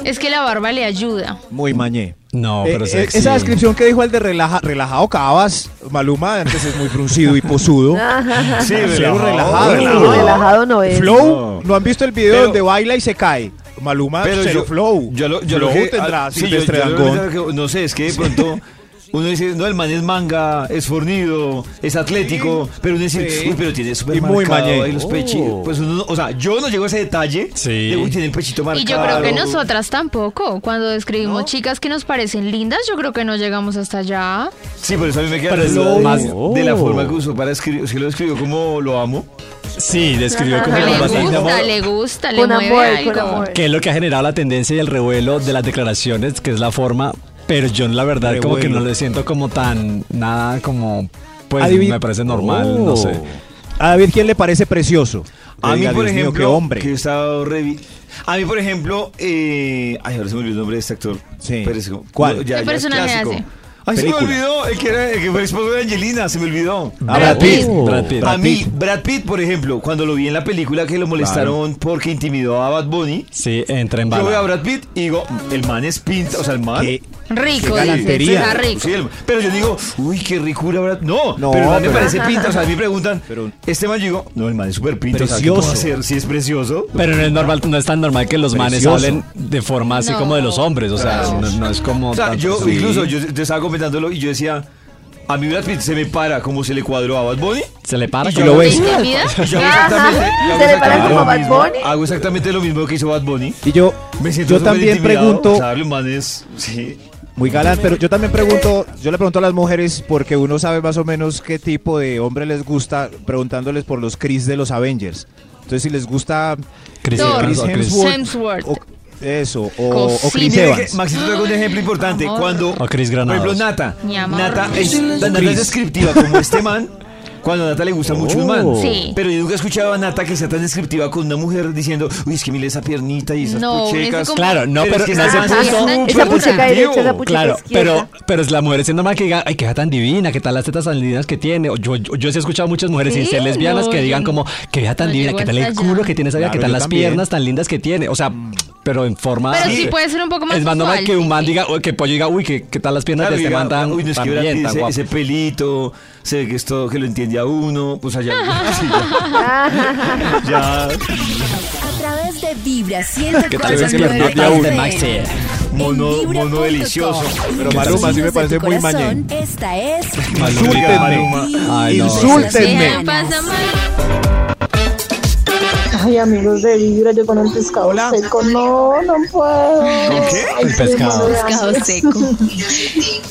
Es que la barba le ayuda. muy mañé. No, Eh, pero eh, sexy. esa descripción que dijo el de relaja- relajado Cabas, Maluma antes es muy fruncido y posudo. [laughs] Sí, relajado, relajado. Relajado. relajado no es. Flow, ¿no han visto el video Pero- donde baila y se cae? Maluma, Pero cero yo, flow. Yo lo, yo flow lo que, tendrá ah, sí, Silvestre yo- yo lo Dangond. que- No sé, es que de pronto [laughs] uno dice, no, el man es manga, es fornido, es atlético, pero uno dice, Sí. uy, pero tiene súper Y muy marcado mañé. ahí los Oh. pechitos. Pues uno, no- o sea, yo no llego a ese detalle Sí. de, uy, tiene el pechito marcado. Y yo creo que nosotras tampoco. Cuando describimos chicas que nos parecen lindas, yo creo que no llegamos hasta allá. Sí, por eso a mí me queda lo más- de la forma que usó para escribir. Es que lo escribió como lo amo. Sí, describió como [laughs] le bastante gusta, amor. le gusta, le mueve amor, algo. con amor. que es lo que ha generado la tendencia y el revuelo de las declaraciones, que es la forma, pero yo la verdad como que no le siento como tan, nada como, pues Adivi- me parece normal, Oh. no sé. A David, ¿quién le parece precioso? A mí, Diga, por Dios mío, ejemplo, qué hombre. que he estado A mí, por ejemplo, eh... ay, ahora se me olvidó el nombre de este actor. Sí. Pero ¿Cuál? no, ¿Qué ya, ya personaje clásico. hace? Ay, se me Película. olvidó. El que, era, el que fue el esposo de Angelina, se me olvidó. Ah, Brad Pitt. Brad Pitt. a mí, Brad Pitt, por ejemplo, cuando lo vi en la película que lo molestaron porque intimidó a Bad Bunny, Sí, entra en yo veo a bala. Brad Pitt y digo, el man es pinta, o sea, el man... Qué- Rico, Qué dice. galantería. Rico. Sí, el- pero yo digo, uy, qué ricura, Brad. No, No, pero el man me pero- parece [laughs] pinta. O sea, a mí me preguntan, Pero- este man, yo digo, no, el man es súper pinta. O sea, ¿qué puedo Precioso. hacer? Si es precioso. Pero no es normal, no es tan normal que los manes Precioso. hablen de forma así No. como de los hombres, o sea, no, no es como O sea, tanto- yo Sí. incluso, yo, estaba comentándolo y yo decía, a mí Brad Pitt se me para como se le cuadró a Bad Bunny. se le para Y yo lo lo ves. veo. ¿Intimida? Y yo hago exactamente, yo hago ¿Se le para exactamente como lo Bad mismo. Bunny? Hago exactamente lo mismo que hizo Bad Bunny. Y yo, Me siento yo súper también intimidado. pregunto, O sea, el man es, sí. Muy galán, pero yo también pregunto, yo le pregunto a las mujeres porque uno sabe más o menos qué tipo de hombre les gusta, preguntándoles por los Chris de los Avengers. Entonces, si les gusta Chris Thor. Chris- Hemsworth, Hemsworth. o- Eso, o. Chris Evans. Maxito traigo un ejemplo importante. Cuando, O Chris por ejemplo, Granados. Nata. Mi amor. Nata es, Nata es descriptiva como este man. Cuando a Nata le gusta mucho un man. Oh. Sí. Pero yo nunca he escuchado a Nata que sea tan descriptiva con una mujer diciendo, uy, es que mire esa piernita y esas No, puchecas. como- Claro, no, pero, es que en ese ese man punto- es súper Esa pucheca derecha, esa pucheca Claro, izquierda. pero, pero es la mujer es normal que diga, ay, qué tan divina, qué tal las tetas tan lindas que tiene. O Yo, yo, yo sí he escuchado muchas mujeres sin Sí, ser lesbianas no, que yo digan no. como, qué vieja tan No divina, llego qué tal el hasta culo que tiene esa vieja, Claro, qué tal yo las también. piernas tan lindas que tiene. O sea, pero en forma. Pero sí puede ser un poco más Es más normal que un man diga, o que Pollo diga, uy, qué, qué tal las piernas Claro, de este man tan, uy, no es tan que bien, tan ese, guapo. ese pelito, ve que es todo que lo entiende a uno, pues allá. [laughs] [laughs] sí, ya. [laughs] ya. A través de Vibra ¿Qué tal esas 104.9 piernotas de FM. Maxi? Mono, mono delicioso. Pero Maluma sí me parece muy mañé. Esta es Insúltenme. Ay, no. Insúltenme. ¿Qué pasa, Mari? Ay, amigos de Vibra, yo con el pescado Hola. seco, no, no puedo. qué? Ay, El pescado. qué Pescado seco.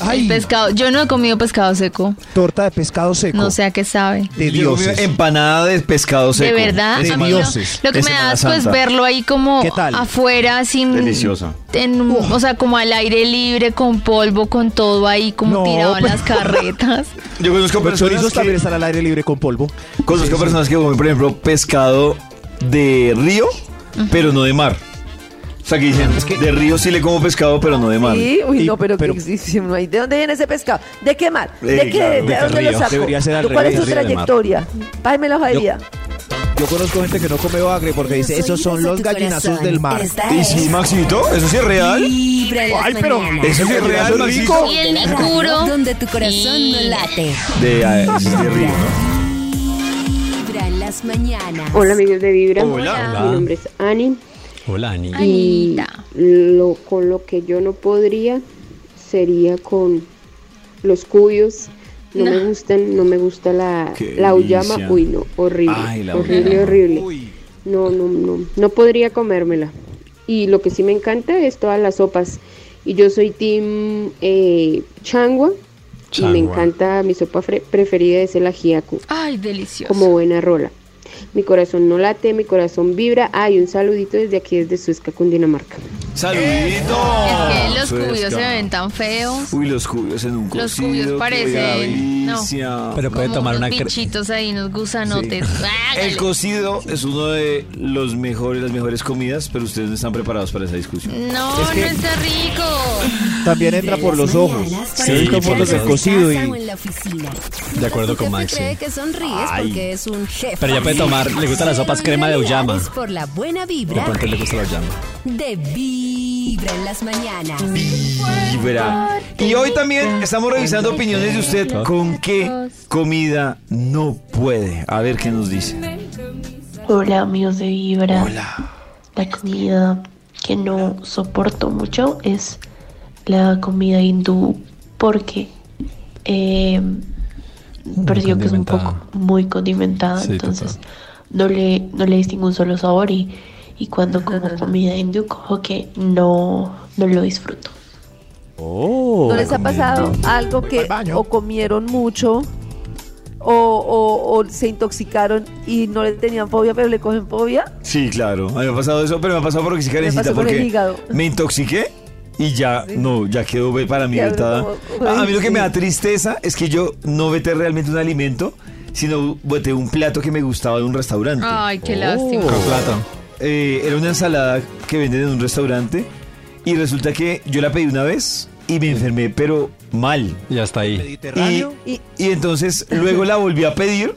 Ay, El pescado. Yo no he comido pescado seco. torta de pescado seco. No sé a qué sabe. De dioses. Empanada de pescado seco. De verdad, De a mí no. dioses. Lo que De me da asco es verlo ahí como ¿Qué tal? afuera sin Deliciosa. en o sea, como al aire libre con polvo, con todo ahí como No, tirado en las carretas. [laughs] Yo conozco Los personas chorizos también que, están al aire libre con polvo. conozco personas que comen, por ejemplo, pescado de río, pero no de mar. O sea, que dicen, de río sí le como pescado, pero no de mar. Sí, uy, Y- no, pero, pero- que ¿de dónde viene ese pescado? ¿De qué mar? ¿De Eh, qué? claro, ¿De, dónde lo río? sacó? Debería ser al ¿Cuál es su trayectoria? Bájame la hoja de Yo- vida. Yo conozco gente que no come bagre porque dice, esos son los gallinazos del mar. ¿Y sí, Maxito? ¿Eso sí es real? Ay, pero-. ¿Eso sí es real, Maxito? Y el nicuro. Donde tu corazón no late. De, eh, sí, es de río, ¿no? [laughs] Las mañanas. Hola, amigos de Vibra. Hola. Mi nombre es Ani. Hola, Ani. Y lo, con lo que yo no podría sería con los cuyos. No, me gustan, no me gusta la, Qué la uyama. delicia. Uy, no, horrible. Ay, la horrible, uyama. horrible. Uy. No, no, no, no podría comérmela. Y lo que sí me encanta es todas las sopas. Y yo soy team eh, changua, y me encanta, mi sopa preferida es el ajiaco, Ay, delicioso. como buena rola. Mi corazón no late, mi corazón vibra. Ay, un saludito desde aquí, desde Suezca, Cundinamarca. ¡Saludito! Es que los Suezca. cubios se ven tan feos. Uy, los cubios en un Los cocido. cubios qué parecen- no. Pero puede Como tomar unos una bichitos ahí, unos gusanotes. Hágale. El cocido es uno de los mejores, las mejores comidas, pero ustedes no están preparados para esa discusión. No, Es que- no está rico. También entra por los ojos. Por fotos los del ojos. cocido y... De acuerdo con Maxi. cree que sonríes porque es un jefe. Pero ya puede tomar, le gustan las sopas crema de uyama. por la buena De vibra pronto le gusta la uyama. de Vibra en las mañanas. Vibra. Y hoy también estamos revisando opiniones de usted con qué comida no puede. A ver qué nos dice. Hola amigos de Vibra. La comida que no soporto mucho es la comida hindú porque eh, percibo que es un poco muy condimentada, Sí, entonces no le, no le distingo un solo sabor y, y cuando como comida hindú como que no, no lo disfruto. Oh. ¿No les ha pasado algo que o comieron mucho o, o- o se intoxicaron y no le tenían fobia, pero le cogen fobia? Sí, claro. A mí me ha pasado eso, pero me ha pasado por Me Karencita pasó por el porque hígado. me intoxiqué y ya, no, ya quedó para mí Ya, vetada. como- A a mí lo que me da tristeza es que yo no vete realmente un alimento, sino boté un plato que me gustaba de un restaurante. Ay, qué lástima. Con plato. Eh, era una ensalada que venden en un restaurante y resulta que yo la pedí una vez y me enfermé, pero mal. Ya está ahí. Y. Y- y entonces luego la volví a pedir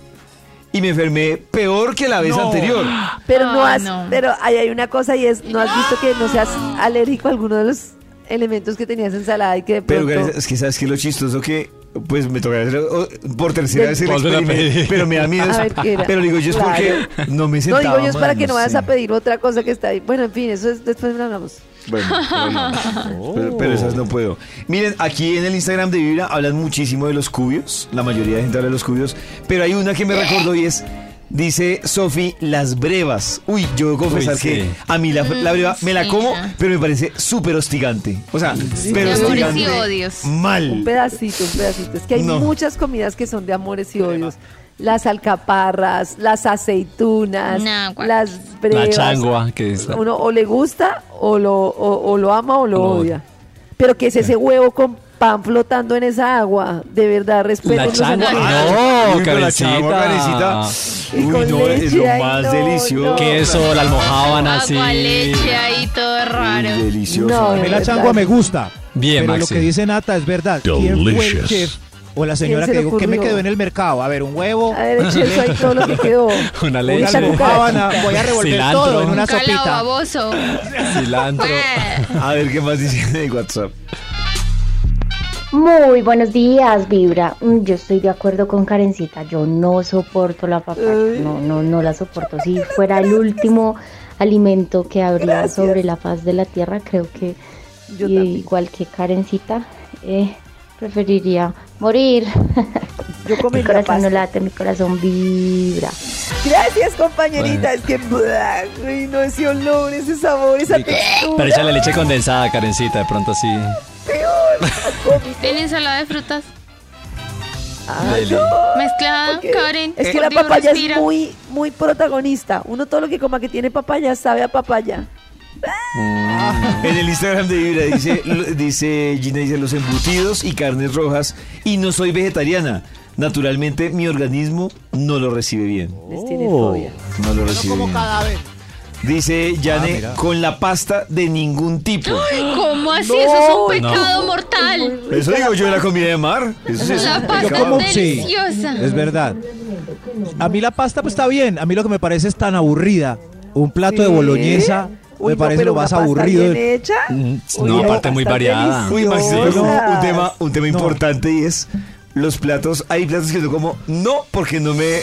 y me enfermé peor que la vez No. anterior. [gasps] Pero no Ay, has, no. pero ahí hay una cosa y es, ¿no has visto que no seas alérgico a alguno de los elementos que tenías en ensalada y que de Pero pronto... Karen, es que sabes que lo chistoso que pues me toca hacer oh, por tercera vez el experimento, pero me da miedo. A ver, ¿qué era? Pero digo yo es porque no me No, sentaba digo yo es para mal, que no vayas a pedir otra cosa que está ahí. Bueno, en fin, eso es, después lo hablamos. Bueno, pero, no. Pero- pero esas no puedo. Miren, aquí en el Instagram de Vibra hablan muchísimo de los cubios. La mayoría de gente habla de los cubios. Pero hay una que me [gasps] recordó y es. Dice Sofi, las brevas. Uy, yo debo confesar Uy, sí. que a mí la, la breva me la sí, como, pero me parece súper hostigante. O sea, pero De amores y hostigante. odios. Un Mal. pedacito, un pedacito. Es que hay No. muchas comidas que son de amores y odios. las alcaparras, las aceitunas, No, guau. las brevas. La changua, que es... Uno o le gusta o lo, o, o lo ama o lo Lo odia. Pero que es ese huevo con pan flotando en esa agua. De verdad, respeto La changua, no, Uy, con la Karencita. changua, Karencita. Y Uy, no, es lo más no, delicioso. no. Queso, la almojábana, así. Agua, leche ahí, todo raro. Uy, delicioso. No, A mí la changua me gusta. Bien, pero Maxi. lo que dice Nata es verdad. ¿Quién fue el Delicious. o la señora se que dijo que me quedó en el mercado? A ver, un huevo, A ver, eso ahí todo lo que quedó. [laughs] Una una leche, almojábana, voy a revolver Cilantro. todo en Un una calao sopita. baboso. cilantro. A ver qué más dicen en WhatsApp. Muy buenos días, Vibra. Mm, Yo estoy de acuerdo con Karencita. Yo no soporto la papaya. No, no, no la soporto. Si fuera el último alimento que habría Gracias. sobre la faz de la tierra, creo que Yo igual que Karencita, eh, preferiría morir. [laughs] Yo mi comería corazón no late, mi corazón vibra. Gracias, compañerita. Es que, blah, no, ese olor, ese sabor, esa textura. Pero échale leche condensada, Karencita, de pronto sí. Peor. [laughs] En ensalada de frutas. Ah, no, Mezclada, porque Karen. Es que la papaya respira. es muy, muy protagonista. Uno todo lo que coma que tiene papaya sabe a papaya. En el Instagram de Vibra dice, [laughs] dice Gina, dice los embutidos y carnes rojas y no soy vegetariana. Naturalmente mi organismo no lo recibe bien. Les tiene fobia. No lo recibe Como bien. cadáver. Dice Yane, mira. con la pasta de ningún tipo. ¿Cómo así? No, Eso es un no. pecado mortal. Eso digo yo de la comida de mar. Eso es La pasta como- sí. deliciosa. Es verdad. A mí la pasta pues está bien. A mí lo que me parece es tan aburrida. Un plato de boloñesa Uy, me no, parece pero lo más aburrido. bien hecha. Mm, Uy, No, aparte muy variada. Uy, Maxi, un tema, un tema No. importante y es los platos. Hay platos que yo como no porque no me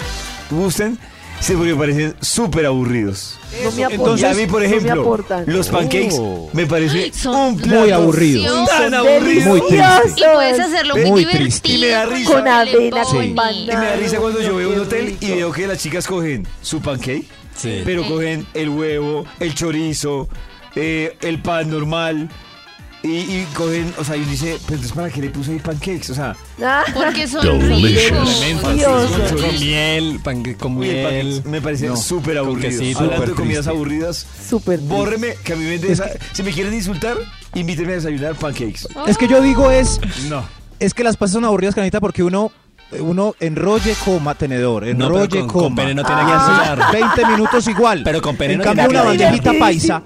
gusten, sino porque me parecen súper aburridos. No me. Entonces, a mí, por no me ejemplo, aportan. los pancakes Oh. me parece Son un plato Muy aburrido. Tan aburrido. Muy triste. Y puedes hacerlo muy, Muy divertido. triste. Y me da risa. Con avena, con pones. Y me da risa cuando yo veo un hotel y veo que las chicas cogen su pancake, Sí. pero cogen el huevo, el chorizo, eh, el pan normal. Y, y cogen, o sea, y dice, pero entonces ¿para qué le puse ahí pancakes? O sea, Ah, Porque son ricos. Con miel, panque con uy, el miel. pancakes me parece No, súper con aburrido. quesito. Hablando de Súper comidas triste. aburridas, súper. bórreme, que a mí me interesa. Si me quieren insultar, invítenme a desayunar pancakes. Es que yo digo es, No. es que las pastas son aburridas, Canita, porque uno, uno enrolle, coma, tenedor, No, enrolle, pero con- coma. con pene no tiene que hablar. 20 minutos igual. Pero con pene En no cambio, que una hablar. bandejita paisa.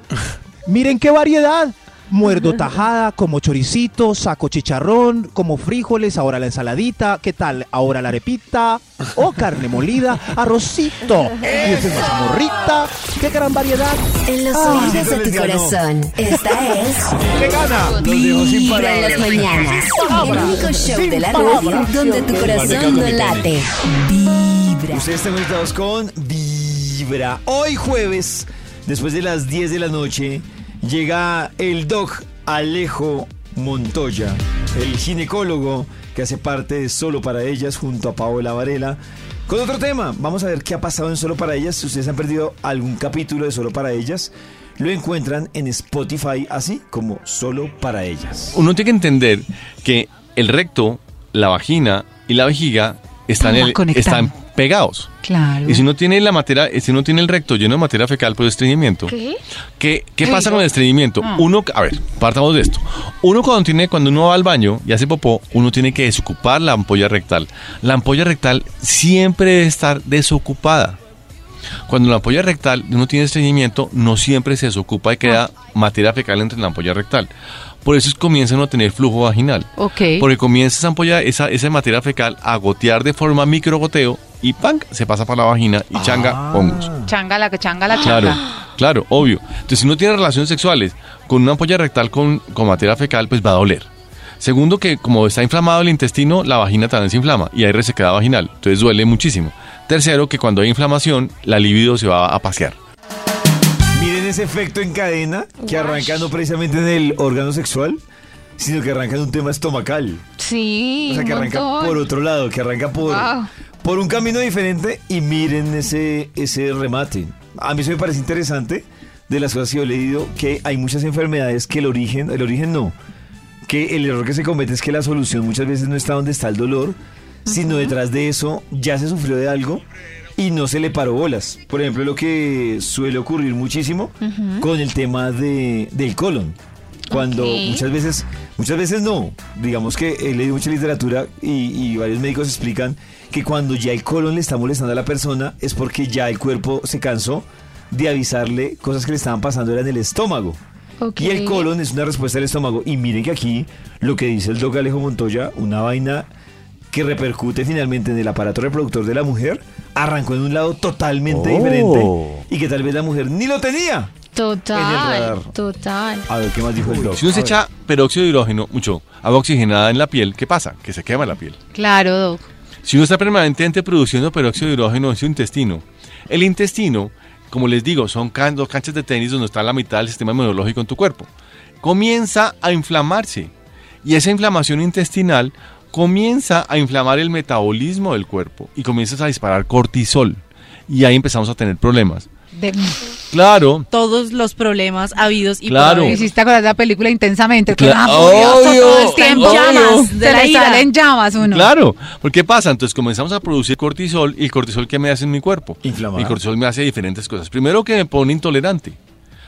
Miren qué variedad. Muerdo [laughs] tajada, como choricito, saco chicharrón, como frijoles, ahora la ensaladita, ¿qué tal? Ahora la arepita, o carne molida, arrocito, y es mazamorrita, qué gran variedad. En los Ah, oídos de tu ganó. corazón, esta es [laughs] ¿Qué gana? Los dejo sin Vibra en las mañanas. El único show Sin de la radio donde tu corazón no late. Vibra. Ustedes están conectados con Vibra. Hoy jueves, después de las 10 de la noche, llega el doc Alejo Montoya, el ginecólogo que hace parte de Solo para Ellas junto a Paola Varela. Con otro tema, vamos a ver qué ha pasado en Solo para Ellas. Si ustedes han perdido algún capítulo de Solo para Ellas, lo encuentran en Spotify así como Solo para Ellas. Uno tiene que entender que el recto, la vagina y la vejiga están, el- están pegados. Claro. Y si no tiene la materia, si no tiene el recto lleno de materia fecal por estreñimiento, ¿Qué? ¿qué, qué ¿Qué pasa con el estreñimiento? Ah. Uno, a ver, partamos de esto. Uno cuando tiene, cuando uno va al baño y hace popó, uno tiene que desocupar la ampolla rectal. La ampolla rectal siempre debe estar desocupada. Cuando la ampolla rectal uno tiene estreñimiento, no siempre se desocupa y queda materia fecal entre la ampolla rectal. Por eso es que comienzan a tener flujo vaginal. Ok. Porque comienza esa ampolla, esa, esa materia fecal a gotear de forma microgoteo y ¡pam! se pasa para la vagina y changa hongos. Changa la que changa la Claro, changa. claro, obvio. Entonces, si uno tiene relaciones sexuales con una ampolla rectal con, con materia fecal, pues va a doler. Segundo, que como está inflamado el intestino, la vagina también se inflama y hay resequedad vaginal. Entonces duele muchísimo. Tercero, que cuando hay inflamación, la libido se va a pasear. Miren ese efecto en cadena que arranca no precisamente en el órgano sexual, sino que arranca en un tema estomacal. Sí, O sea, que arranca montón. por otro lado, que arranca por, Wow. Por un camino diferente y miren ese, ese remate. A mí eso me parece interesante de las cosas que yo he leído, que hay muchas enfermedades que el origen, el origen no, que el error que se comete es que la solución muchas veces no está donde está el dolor, sino detrás de eso ya se sufrió de algo y no se le paró bolas. Por ejemplo, lo que suele ocurrir muchísimo con el tema de, del colon. Cuando muchas veces, muchas veces no, digamos que he leído mucha literatura y, y varios médicos explican que cuando ya el colon le está molestando a la persona es porque ya el cuerpo se cansó de avisarle cosas que le estaban pasando era en el estómago. Y el colon es una respuesta del estómago. Y miren que aquí lo que dice el doc Alejo Montoya, una vaina que repercute finalmente en el aparato reproductor de la mujer, arrancó en un lado totalmente Oh. diferente y que tal vez la mujer ni lo tenía. Total, total. A ver, ¿qué más dijo el doc? Si uno se echa peróxido de hidrógeno, mucho agua oxigenada en la piel, ¿qué pasa? Que se quema la piel. Claro, Doc. Si uno está permanentemente produciendo peróxido de hidrógeno en su intestino, el intestino, como les digo, son can- dos canchas de tenis donde está la mitad del sistema inmunológico en tu cuerpo, comienza a inflamarse. Y esa inflamación intestinal comienza a inflamar el metabolismo del cuerpo y comienzas a disparar cortisol. Y ahí empezamos a tener problemas. De Claro, todos los problemas habidos y Claro. por. Hiciste acordar de la película intensamente. Que Cla- va furioso obvio, todo el tiempo. obvio. Llamas. De la ira. salen llamas uno. Claro, porque ¿qué pasa? Entonces comenzamos a producir cortisol y el cortisol ¿qué me hace en mi cuerpo? Inflamar. El cortisol me hace diferentes cosas. Primero que me pone intolerante.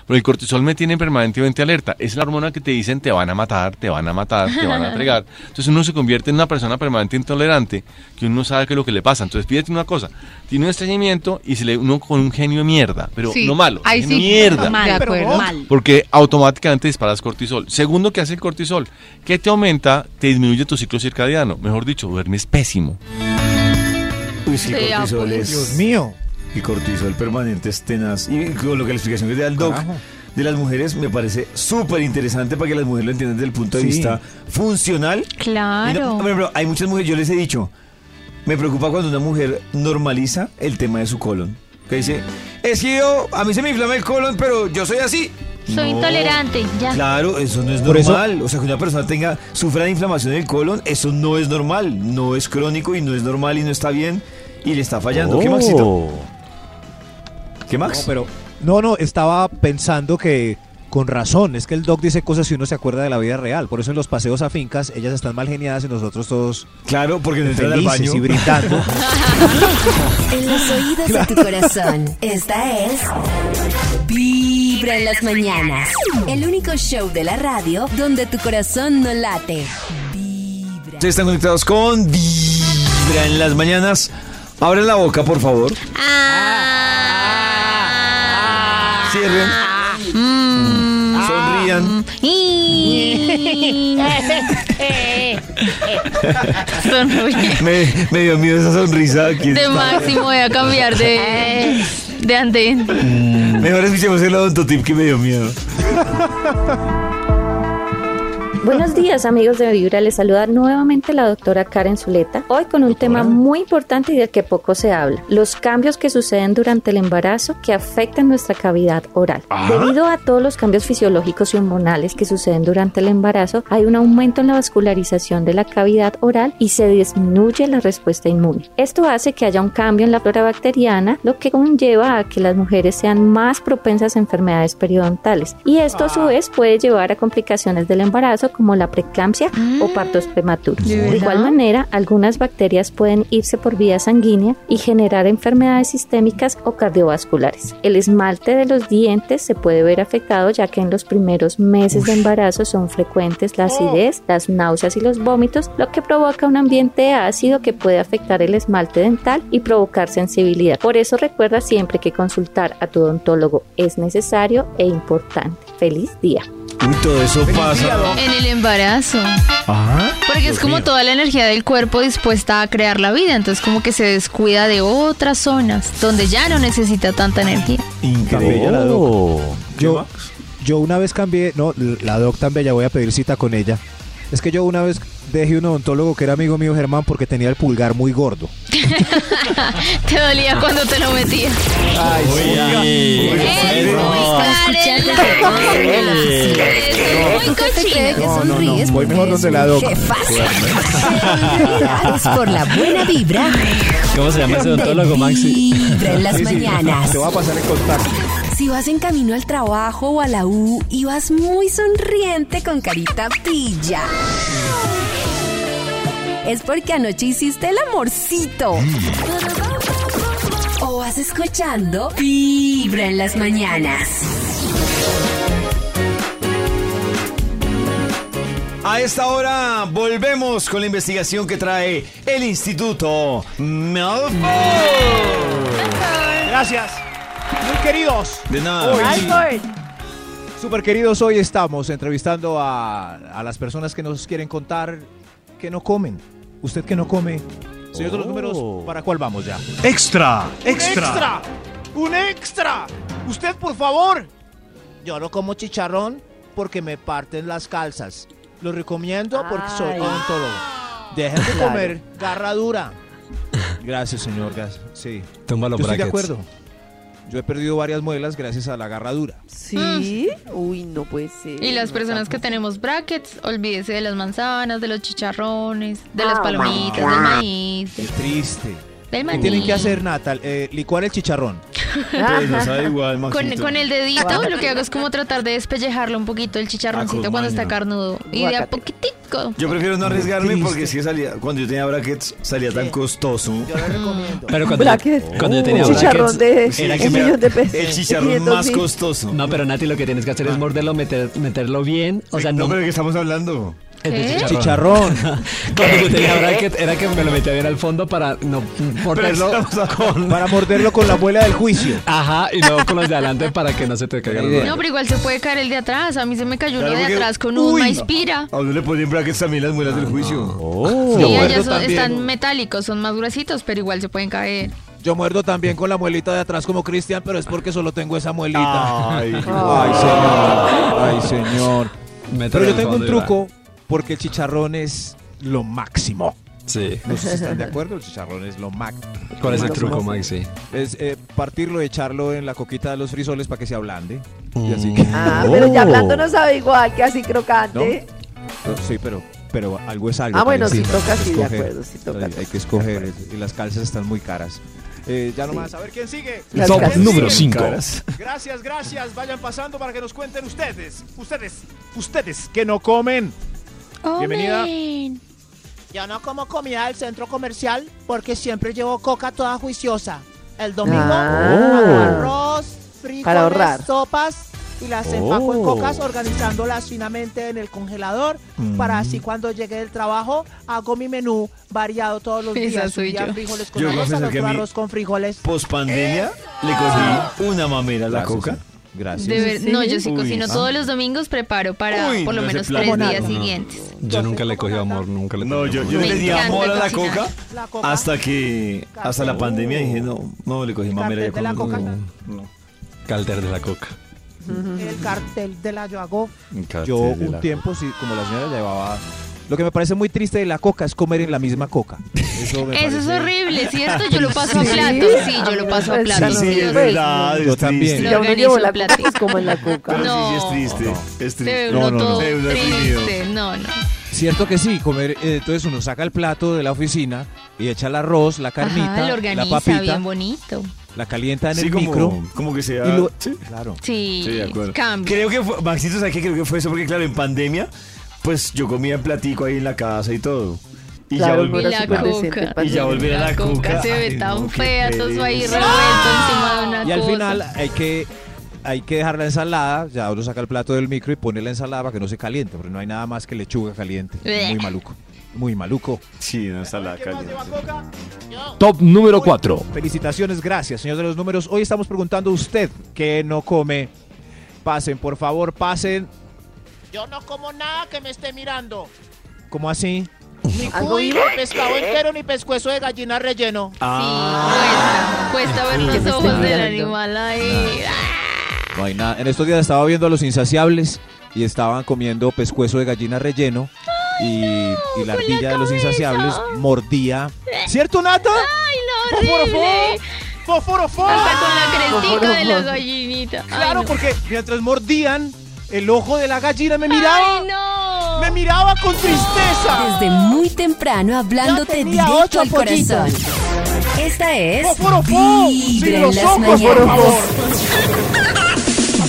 Pero el cortisol me tiene permanentemente alerta. Es la hormona que te dicen te van a matar, te van a matar, te van a entregar. [laughs] Entonces uno se convierte en una persona permanentemente intolerante que uno no sabe qué es lo que le pasa. Entonces fíjate una cosa, tiene un estreñimiento y se le uno con un genio de mierda, pero Sí. no malo, Ahí genio sí, mierda. mal, acuerdo. mal. Porque automáticamente disparas cortisol. Segundo, ¿qué hace el cortisol? Que te aumenta, te disminuye tu ciclo circadiano. Mejor dicho, duermes pésimo. Uy, sí, cortisol apoyo. es... Dios mío. Y cortisol permanente es tenaz. Y con lo que la explicación que da el doc Carajo. de las mujeres me parece súper interesante para que las mujeres lo entiendan desde el punto de Sí. vista funcional. Y Claro. no- por ejemplo, hay muchas mujeres, yo les he dicho, me preocupa cuando una mujer normaliza el tema de su colon. Que dice, es que yo, a mí se me inflama el colon, pero yo soy así. Soy No. intolerante, ya. Claro, eso no es Por eso- normal. O sea, que una persona tenga, sufra de inflamación del colon, eso no es normal. No es crónico y no es normal y no está bien. Y le está fallando. ¿Qué, Maxito? ¿Qué, Max? No, pero no, no, estaba pensando que con razón, es que el doc dice cosas y uno se acuerda de la vida real. Por eso en los paseos a fincas ellas están mal geniadas y nosotros todos Claro, porque al felices baño. y brindando. [laughs] En los oídos de tu corazón, esta es Vibra en las mañanas. El único show de la radio donde tu corazón no late. Ustedes están conectados con Vibra en las mañanas. Abren la boca, por favor. Cierren. Sonrían. Sonríe. Me, me dio miedo esa sonrisa. aquí De está. máximo voy a cambiar de, de andén. Mejor escuchemos el odontotip que me dio miedo. Buenos [laughs] días amigos de Vibra, les saluda nuevamente la doctora Karen Zuleta, hoy con un tema muy importante y del que poco se habla, los cambios que suceden durante el embarazo que afectan nuestra cavidad oral. Debido a todos los cambios fisiológicos y hormonales que suceden durante el embarazo, hay un aumento en la vascularización de la cavidad oral y se disminuye la respuesta inmune. Esto hace que haya un cambio en la flora bacteriana, lo que conlleva a que las mujeres sean más propensas a enfermedades periodontales. Y esto a su vez puede llevar a complicaciones del embarazo como la preeclampsia o partos prematuros. ¿de igual manera, algunas bacterias pueden irse por vía sanguínea y generar enfermedades sistémicas o cardiovasculares. El esmalte de los dientes se puede ver afectado ya que en los primeros meses de embarazo son frecuentes la acidez, las náuseas y los vómitos, lo que provoca un ambiente ácido que puede afectar el esmalte dental y provocar sensibilidad. Por eso recuerda siempre que consultar a tu odontólogo es necesario e importante. Feliz día. Uy, todo eso pasa. En el embarazo. Ajá. Porque es como mío. toda la energía del cuerpo dispuesta a crear la vida, entonces como que se descuida de otras zonas donde ya no necesita tanta energía. La doc. Yo, yo una vez cambié, no, la doc tan bella, voy a pedir cita con ella. Es que yo una vez dejé un odontólogo que era amigo mío Germán porque tenía el pulgar muy gordo. [laughs] Te dolía cuando te lo metías. Ay, ¿Tú qué te crees que No, no, no, voy mejor donde la doc. Qué fácil. Es por la buena vibra. ¿Cómo se llama ese odontólogo, Maxi? Vibra en las Sí, sí, mañanas. Te voy a pasar el contacto. Si vas en camino al trabajo o a la U y vas muy sonriente con carita pilla. Es porque anoche hiciste el amorcito. O vas escuchando Vibra en las mañanas. A esta hora volvemos con la investigación que trae el Instituto Malfoy. Gracias. Muy queridos. De nada. Hoy, super queridos, hoy estamos entrevistando a, a las personas que nos quieren contar que no comen. Usted que no come. Señor de los números, ¿para cuál vamos ya? Extra, ¡Un extra! ¡Un extra! Usted, por favor. Yo no como chicharrón porque me parten las calzas. Lo recomiendo porque soy Ay. odontólogo. Dejen de Claro. comer garra dura. Gracias, señor. Gas. Sí. Tumba los Yo estoy de brackets. acuerdo. Yo he perdido varias muelas gracias a la garradura. Sí. Uy, no puede ser. Y las no, personas que tenemos brackets, olvídese de las manzanas, de los chicharrones, de las Ah, palomitas, del maíz, Qué triste. del ¿Qué tienen que hacer, Natal? Eh, licuar el chicharrón. Pues no [laughs] sabe igual, Con, Maxito. con el dedito lo que hago es como tratar de despellejarlo un poquito el chicharroncito Ah, cuando está carnudo. Y de a poquitico. Yo prefiero no arriesgarme porque si salía, cuando yo tenía brackets salía tan costoso. Yo lo recomiendo. Pero cuando, Bracket. yo, cuando yo tenía Un chicharrón brackets, de era que me- millón de pesos. El chicharrón 500 más costoso. No, pero Nati lo que tienes que hacer es morderlo, meter, meterlo bien. O sea, no, no, pero ¿de qué estamos hablando? El de ¿Qué? Chicharrón. [laughs] Bracket era que me lo metía bien al fondo para no morderlo con... Para morderlo con la muela del juicio. Ajá, y luego con los de adelante para que no se te caiga bracket. No, pero igual se puede caer el de atrás. A mí se me cayó Claro, uno de atrás con un Uy. maíz pira. A uno le ponen brackets también las muelas del juicio. Oh. Sí, ellas muerdo son- también. están metálicos, son más gruesitos, pero igual se pueden caer. Yo muerdo también con la muelita de atrás como Cristian, pero es porque solo tengo esa muelita. Ay, Ay, señor. Ay, señor. Pero yo tengo un truco porque el chicharrón es lo máximo. Sí. No sé si están de acuerdo, el chicharrón es lo máximo. ¿Cuál es el truco, máximo. Maxi? Es eh, partirlo y echarlo en la coquita de los frisoles para que se ablande. Y así que... Ah, pero ya hablando no sabe igual que así crocante. No, Sí, pero, pero algo es algo. Ah, bueno, sí toca, sí, de acuerdo, sí toca. Hay, hay que escoger y las calzas están muy caras. Eh, ya nomás, a ver quién sigue. Las Top calzas. número 5. Gracias, gracias. Vayan pasando para que nos cuenten ustedes. Ustedes, ustedes que no comen. Bienvenida. Amén. Yo no como comida del centro comercial porque siempre llevo coca toda juiciosa. El domingo Ah. hago arroz, frijoles, Para ahorrar. sopas y las empaco en Oh. cocas organizándolas finamente en el congelador para así cuando llegue del trabajo hago mi menú variado todos los [laughs] Esa días. Un día frijoles con Yo arroz, a otro arroz con frijoles. Post pandemia le cogí una mamera a la Gracias, coca. Gracias. De ver- no, yo sí Uy, cocino ah. todos los domingos, preparo para Uy, por lo menos tres días no. siguientes. Yo nunca le cogí amor, nunca le No, cogí yo, le di amor a la coca La coca. hasta que, hasta la pandemia dije, no, no le cogí mamera. de la coca. no, no. Calder de la coca. El cartel de la yo hago. Yo un tiempo, sí, como la señora llevaba... Lo que me parece muy triste de la coca es comer en la misma coca. Eso, me Eso es parece- horrible, ¿cierto? Yo lo paso a Sí. plato. Sí, yo lo paso a Sí, plato. Sí, no, sí, sí, es sí. verdad. Yo es también. triste. Ya uno llevó la organizo coca, pues como en la coca. Pero sí, No. sí es triste. Es Se ve triste. uno No, no, no. todo Se ve uno deprimido. triste. No, no. Cierto que sí, comer, eh, entonces uno saca el plato de la oficina y echa el arroz, la carnita, Ajá, lo la organiza papita, bien bonito. la calienta en Sí, el como, micro. como que sea. Y lo- sí. Claro. Sí, Sí, de acuerdo. cambia. Creo que fue, Maxito, ¿sabes qué? Creo que fue eso porque, claro, en pandemia, pues yo comía en platico ahí en la casa y todo. Y Claro, ya volví, Y la coca. y ya volver a la, La coca se ve Ay, tan no, fea, todo ahí revuelto encima de una Y al cosa. final hay que, hay que dejar la ensalada, ya uno saca el plato del micro y pone la ensalada para que no se caliente, porque no hay nada más que lechuga caliente. Muy maluco. Muy maluco. Sí, no está la ¿Quién más calle. lleva coca? Yo. Top número 4. Felicitaciones, gracias, señor de los números. Hoy estamos preguntando a usted que no come. Pasen, por favor, pasen. Yo no como nada que me esté mirando. ¿Cómo así? Ni ¿Algo cuy, ni pescado entero, ni pescuezo de gallina relleno. Ah, Sí, cuesta, cuesta ver los ojos del animal ahí. No hay nada. En estos días estaba viendo a los insaciables y estaban comiendo pescuezo de gallina relleno. Y, y la ardilla de los insaciables mordía. ¿Cierto, Nata? ¡Ay, no, horrible! ¡Fósforo, Hasta con la Fósforo, crestica de la gallinita. Ay, Claro, no. porque mientras mordían, el ojo de la gallina me miraba. ¡Ay, no! Me miraba con tristeza. Desde muy temprano hablándote directo ocho al corazón. Esta es ¡Fósforo, fó! Vibra ¡Sin en los las ojos, por mañanas. favor!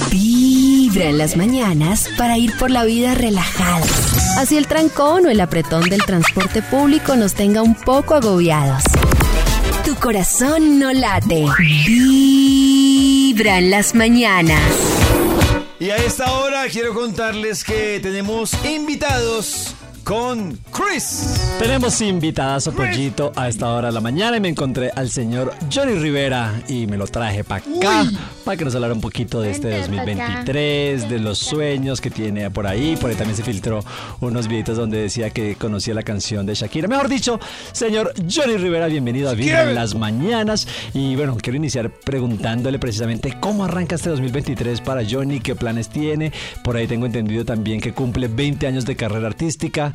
Vibra en las mañanas para ir por la vida relajados. Así el trancón o el apretón del transporte público nos tenga un poco agobiados. Tu corazón no late. Vibra en las mañanas. Y a esta hora quiero contarles que tenemos invitados con Chris. Tenemos invitadas a Pollito a esta hora de la mañana y me encontré al señor Johnny Rivera y me lo traje para acá para que nos hablara un poquito de este 2023, de los sueños que tiene por ahí. Por ahí también se filtró unos videitos donde decía que conocía la canción de Shakira. Mejor dicho, señor Johnny Rivera, bienvenido a Vibra en las mañanas. Y bueno, quiero iniciar preguntándole precisamente cómo arranca este 2023 para Johnny, qué planes tiene. Por ahí tengo entendido también que cumple 20 años de carrera artística.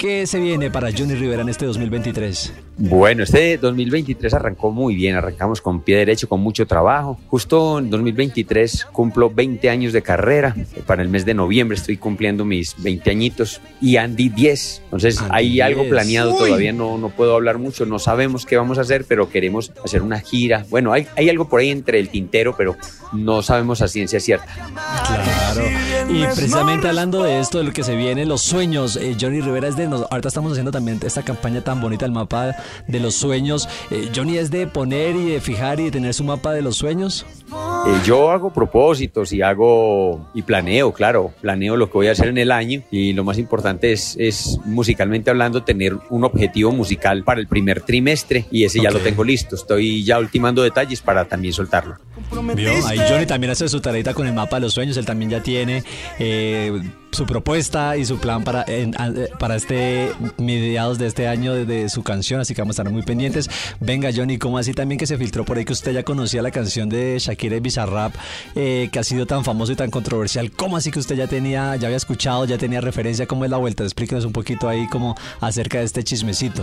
¿Qué se viene para Johnny Rivera en este 2023? Bueno, este 2023 arrancó muy bien, arrancamos con pie derecho, con mucho trabajo. Justo en 2023 cumplo 20 años de carrera. Para el mes de noviembre estoy cumpliendo mis 20 añitos y Andy 10. Entonces Andy hay algo 10. planeado, Uy. todavía no, no puedo hablar mucho, no sabemos qué vamos a hacer, pero queremos hacer una gira. Bueno, hay, hay algo por ahí entre el tintero, pero no sabemos a ciencia cierta. Claro. Y precisamente hablando de esto, de lo que se viene, los sueños, eh, Johnny Rivera es de... nos- ahorita estamos haciendo también esta campaña tan bonita, el mapa de los sueños. Eh, Johnny es de poner y de fijar y de tener su mapa de los sueños. Eh, yo hago propósitos y hago y planeo, claro, planeo lo que voy a hacer en el año y lo más importante es, es musicalmente hablando tener un objetivo musical para el primer trimestre y ese ya lo tengo listo. Estoy ya ultimando detalles para también soltarlo. ¿Vio? Ahí Johnny también hace su tareita con el mapa de los sueños. Él también ya tiene eh, su propuesta y su plan para, eh, para este mediados de este año de, de su canción. Así que vamos a estar muy pendientes. Venga, Johnny, ¿cómo así también que se filtró por ahí que usted ya conocía la canción de Shakira y Bizarrap eh, que ha sido tan famoso y tan controversial? ¿Cómo así que usted ya tenía, ya había escuchado, ya tenía referencia? ¿Cómo es la vuelta? Explíquenos un poquito ahí como acerca de este chismecito.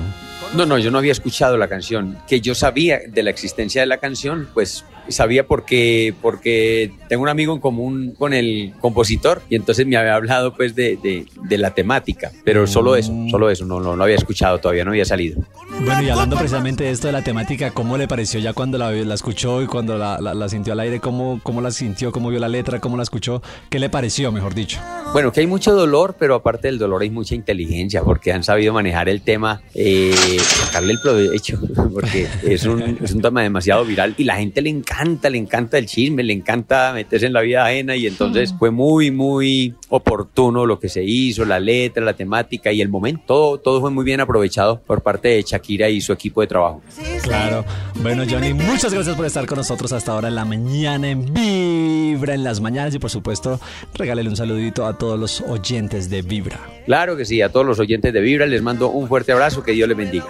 No, no, yo no había escuchado la canción. Que yo sabía de la existencia de la canción, pues sabía porque, porque tengo un amigo en común con el compositor y entonces me había hablado pues de, de- de la temática. Pero solo eso, solo eso, no, no lo había escuchado, todavía no había salido. Bueno, y hablando precisamente de esto de la temática, ¿cómo le pareció ya cuando la, la escuchó y cuando la, la- la sintió al aire? ¿Cómo, ¿Cómo la sintió? ¿Cómo vio la letra? ¿Cómo la escuchó? ¿Qué le pareció, mejor dicho? Bueno, que hay mucho dolor, pero aparte del dolor hay mucha inteligencia, porque han sabido manejar el tema, eh, sacarle el provecho, [laughs] porque es un, es un tema demasiado viral y la gente le encanta, le encanta el chisme, le encanta meterse en la vida ajena y entonces fue muy, muy oportuno lo que se hizo, la letra, la temática y el momento, todo, todo fue muy bien aprovechado por parte de Shakira y su equipo de trabajo. Claro. Bueno, Johnny, muchas gracias por estar con nosotros hasta ahora en la mañana en Vibra en las mañanas y por supuesto regálele un saludito a todos los oyentes de Vibra. Claro que sí, a todos los oyentes de Vibra les mando un fuerte abrazo, que Dios les bendiga.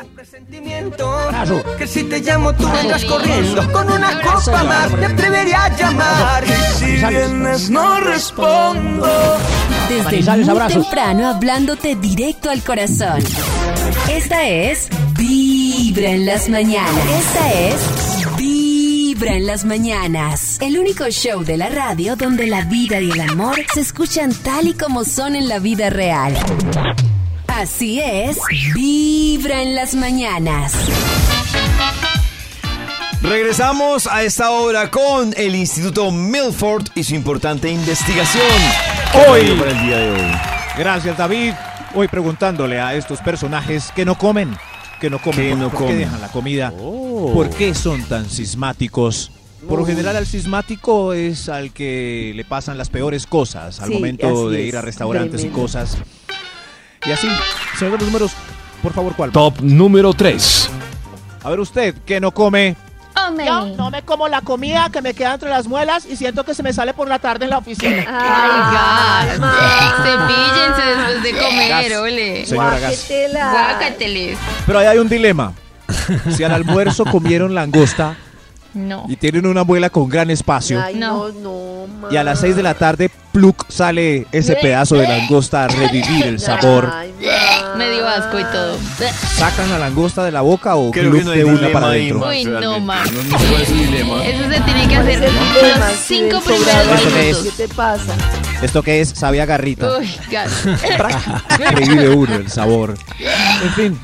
Que si te llamo tú vengas corriendo Con una copa te atrevería a llamar Y si vienes no respondo Desde Manizales, muy abrazos. temprano hablándote directo al corazón. Esta es Vibra en las mañanas. Esta es Vibra en las mañanas. El único show de la radio donde la vida y el amor se escuchan tal y como son en la vida real. Así es, Vibra en las mañanas. Regresamos a esta hora con el Instituto Milford y su importante investigación. Hoy. Hoy para el día de hoy. Gracias, David. Hoy preguntándole a estos personajes que no comen, que no comen, Que ¿por, no por comen. qué dejan la comida? ¿Por qué son tan sismáticos? Por lo Uy. general al sismático es al que le pasan las peores cosas al Sí, momento de es, ir a restaurantes tremendo. y cosas. Y así, señor de los números, por favor, ¿cuál? Top número 3. A ver usted, que no come. Yo no me como la comida que me queda entre las muelas y siento que se me sale por la tarde en la oficina. [laughs] Ay, gas. Cepíllense después de comer, Gas. ole. Señora Gas. Guácateles. Pero ahí hay un dilema. Si al almuerzo comieron langosta No. y tienen una muela con gran espacio, Ay, no, no, ma. y a las 6 de la tarde, pluk, sale ese pedazo de langosta a revivir el [laughs] sabor. Ay, ma. Me dio asco y todo. ¿Sacan la langosta de la boca o Creo que no de una para adentro? Uy, no. Max. No, no es dilema. Eso se tiene que hacer ¿Cuál es el dilema? los Sí, cinco el primeros sobrado. ¿Esto qué te pasa? ¿Esto qué es? Sabe a garrita. Uy, gas. [laughs] Revive uno el sabor. En fin,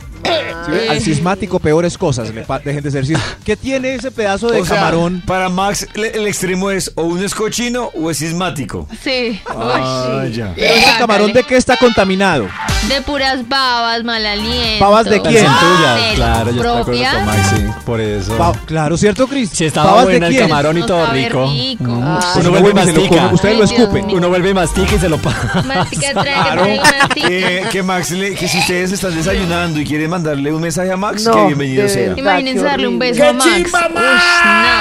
Al sismático peores cosas le dejen de ser sis- ¿Qué tiene ese pedazo de O sea, camarón? para Max, el, el extremo es o uno es cochino o es sismático. Sí. Ah, Uy, sí. ya. ¿Pero ese camarón de qué está contaminado? De puras babas, mal aliento. ¿Babas de quién? Son tuyas, Del claro, yo estoy de acuerdo con Maxi, por eso. Pa- claro, ¿cierto, Cris? Si estaba ¿Babas de buena el quién? camarón y No todo rico. rico. Mm, Ay. Uno No vuelve y lo mastica. come. Ustedes lo Ay, escupen. Uno vuelve y mastica y se lo paga. Mastica, traga, Claro. mastica. Eh, que Max, le- que si ustedes están desayunando y quieren mandarle un mensaje a Max, No, que bienvenido de sea. verdad. Imagínense qué darle un horrible. beso a Max. chimba, Ush, no.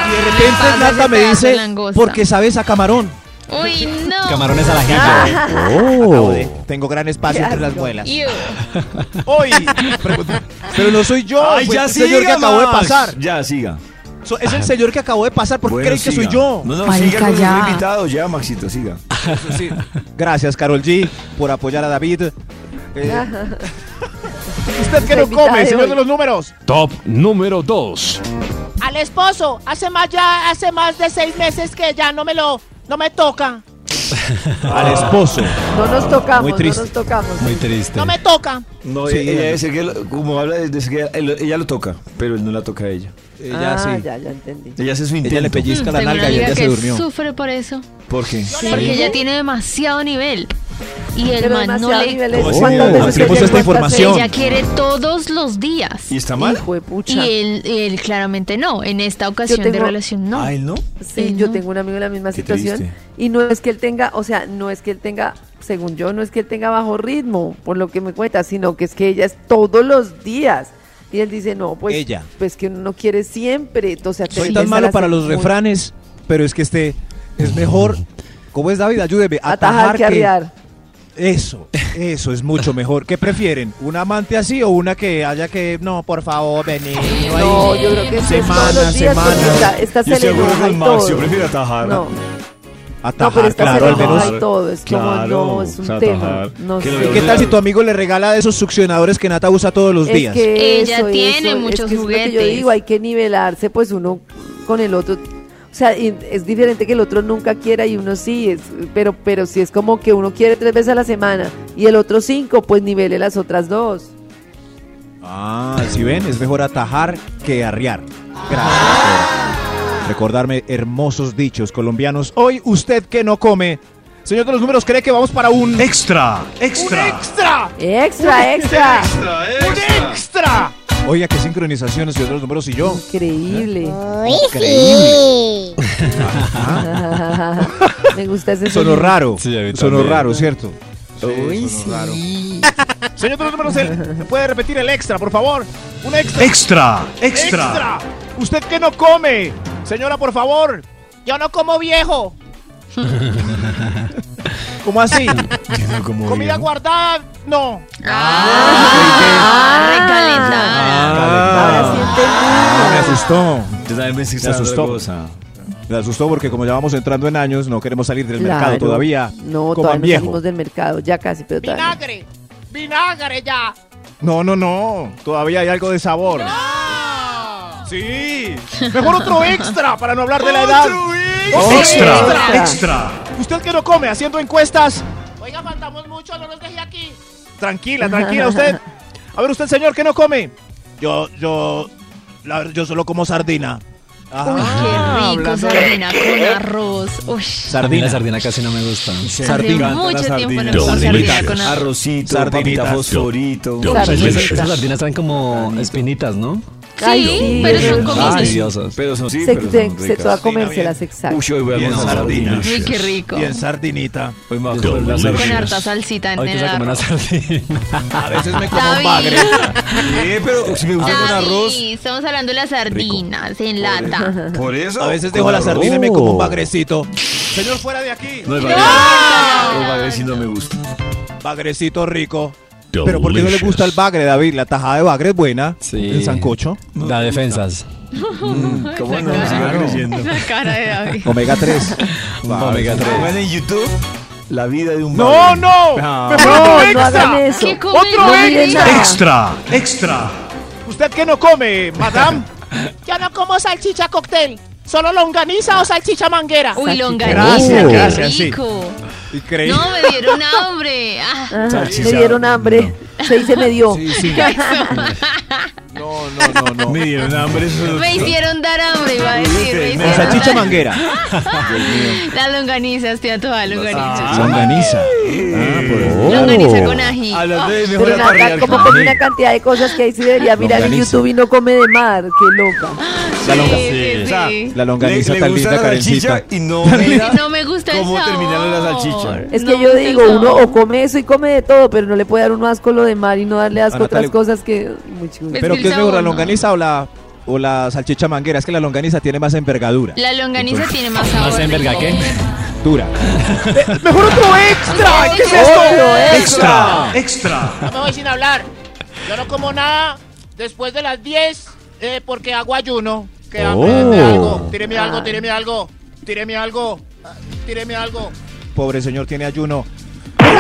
Y de repente Nata me pedazo de dice, langosta. porque sabes a camarón. Uy, no. Camarones a la gente. [laughs] Acabo de- Tengo gran espacio entre las muelas. [laughs] Hoy, pero no soy yo, Ay, fue ya el señor que siga, acabó de Max. pasar. Ya, siga. So- es el señor que acabó de pasar, ¿por qué Bueno, creen que soy siga. yo? No, no, Marica, siga con ya. los invitados, ya, Maxito, siga. Sí. Gracias, Carol G, por apoyar a David. Eh, ¿Usted qué no come, señor de los números? Top número 2. Al esposo, hace más ya, hace más de seis meses que ya no me lo, no me toca. [laughs] Al esposo. No nos tocamos, Muy no triste. nos tocamos. Muy triste. No me toca. No, Sí, ella, ella- dice que, lo- como habla, dice que él- ella lo toca, pero él no la toca a ella. Ella ah, sí. ya, ya entendí. Ella hace su Ella intento. le pellizca la Tengo una nalga y amiga ella se que durmió. sufre por eso. ¿Por qué? Porque ella tiene demasiado nivel. Y el Pero man no le... niveles. ¿Cómo así? ¿Cuántas Oh, esta información. Ella quiere todos los días. ¿Y está mal? Hijo de pucha. Y él, él claramente no. En esta ocasión de tengo- relación no. ¿A él no? Sí, Él yo no. tengo un amigo en la misma Qué situación. triste. Y no es que él tenga, o sea, no es que él tenga, según yo, no es que él tenga bajo ritmo, por lo que me cuenta, sino que es que ella es todos los días. Y él dice, no, pues, Ella. pues que uno no quiere siempre. O sea, Soy tan malo para los muy- refranes, pero es que este es mejor. ¿Cómo es David? Ayúdeme. Atajar que arriar. Eso, eso es mucho [laughs] mejor. ¿Qué prefieren? ¿Un amante así o una que haya que, no, por favor, vení? No, yo creo que es semana, todos los días Yo Max, todo. yo prefiero atajar. No, Atajar, no, pero está claro, al menos. y todo. Es como, no, es un o sea, tema. No Que sé. ¿Y qué tal si tu amigo le regala de esos succionadores que Nata usa todos los Es días? que Ella eso, tiene eso, muchos es que es lo que yo juguetes. digo, hay que nivelarse pues uno con el otro. O sea, es diferente que el otro nunca quiera y uno sí, es, pero, pero si es como que uno quiere tres veces a la semana y el otro cinco, pues nivele las otras dos. Ah, si ven, es mejor atajar que arriar. Gracias por recordarme hermosos dichos colombianos. Hoy, usted que no come, señor de los números, ¿cree que vamos para un Extra, ¡Un extra. extra! Extra, extra. ¡Un extra! Oiga, qué sincronizaciones, señor de los números y yo. Increíble. Increíble. [laughs] Me gusta ese Sonó sonido. raro. Sí, a mí Sonó también. raro, ¿cierto? Uy, sonó raro. [laughs] Señor de los números, ¿se se puede repetir el extra, por favor? Un extra. Extra, extra. ¿Usted que no come? Señora, por favor. Yo no como viejo. [laughs] ¿Cómo así? [laughs] Comida guardada, no. Ah, recalentada. Sí entendí. me asustó. Yo también pensé que Se estaba asustó. Me asustó porque como ya vamos entrando en años, no queremos salir del Claro. mercado todavía. No, Coman todavía no viejo. salimos del mercado, ya casi, pero todavía. no. Vinagre. Vinagre ya. No, no, no. Todavía hay algo de sabor. Sí. Mejor otro extra para no hablar de la edad. Extra, extra. Usted que no come haciendo encuestas. Oiga, faltamos mucho, no nos deje aquí. Tranquila, tranquila usted. A ver, usted, señor, que no come. Yo, yo, la verdad, yo solo como sardina. Uy, qué rico, sardina con arroz. Uy. A mí Sardina. la sardina casi no me gusta. Hace mucho tiempo no como sardina con arroz. Arrocito, Sardinitas. papita fosforito. Esas sardinas traen como espinitas, ¿no? Ay, Sí, sí, pero es son. Fastidiosas. Pero son, sí, se, pero se, son se ricas. toca comérselas, exacto. Uy, hoy voy a Bien comer sardina. sardina. Uy, qué rico. Bien sardinita. Hoy me voy a comer la Con harta salsita en Hoy te una sardina. [laughs] A veces me como un bagre. Sí, pero [laughs] si me gusta con arroz. David, estamos hablando de las sardinas en lata. Por eso. A veces dejo la sardina y me Oh. como un bagrecito. Señor, fuera de aquí. No, el bagre. El bagre sí no me gusta. Bagrecito rico. Pero ¿por qué no le gusta el bagre, David? La tajada de bagre es buena. Sí. El sancocho. Da defensas. [laughs] ¿Cómo no? Claro. La cara de David. [laughs] Omega 3. [laughs] Omega 3. Pongan en YouTube la vida de un No, bagre. no. Ah. Mejor No, otro no extra. hagan eso. ¿Qué? Otro No extra. nada. Extra, extra. ¿Usted que no come, madame? Yo no como salchicha cóctel. Solo longaniza o salchicha manguera. Uy, longaniza. Gracias, qué gracias, sí. rico. Increíble. No, me dieron hambre. Ah. Ajá, me dieron hambre. Se dice me dio. Sí, sí. No, no, no, no. Me dieron hambre. eso- Me hicieron dar hambre, iba a decir. me Con hicieron salchicha dar- manguera. [laughs] Las longanizas, tía, toda longanizas. Longaniza. Ah, por Longaniza con ají. Hablando de Oh. mejor Pero la parrilla como con come una cantidad de cosas que ahí sí debería mirar en Longaniza. YouTube y no come de mar. Qué loca. La, longa- Sí, sí, o sea, la longaniza Le- le tan gusta linda, la salchicha y no mira No me gusta cómo terminaron la salchicha. Es No que me yo digo, uno sabor. o come eso y come de todo, pero no le puede dar uno asco lo de mar y no darle asco A otras cosas que... Muy chulo. Pero ¿qué es mejor, la no. longaniza o la, o la salchicha manguera? Es que la longaniza tiene más envergadura. La longaniza tiene más sabor. ¿Más enverga qué? Dura. [laughs] ¡Mejor otro extra! ¿Qué es esto? Extra, extra. No me voy sin hablar. Yo no como nada después de las 10 eh, porque hago ayuno. Que Oh. tíreme algo, tíreme algo, tíreme algo, tíreme algo, tíreme algo. Pobre señor, tiene ayuno.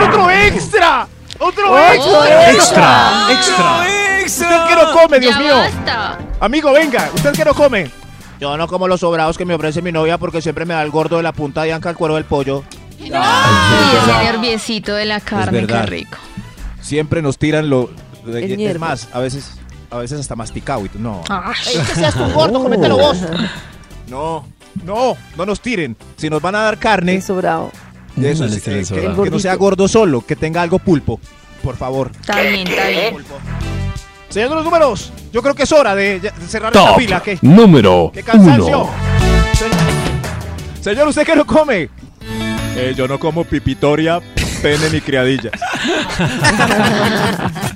¡Otro extra! ¡Otro ¡Otro extra! Extra, extra. ¿Usted qué no come, Dios Ya mío? basta. Amigo, venga, ¿usted qué no come? Yo no como los sobrados que me ofrece mi novia porque siempre me da el gordo de la punta y anca el cuero del pollo. Y ese nerviecito de la carne, qué rico. Siempre nos tiran lo... Es ñerdo. más, a veces, a veces hasta masticado. Y tú, no, Ey, que seas tu gordo, comételo vos. [laughs] no, no, no nos tiren. Si nos van a dar carne, Eso bravo. eso es, que, sobrado. que- que no sea gordo solo, que tenga algo pulpo. Por favor. Está bien, está bien. Señor de los números, yo creo que es hora de, cerrar esta Top fila. ¿Qué, número qué cansancio? uno. Se- Señor, ¿usted qué no come? Eh, yo no como pipitoria, pene ni criadillas.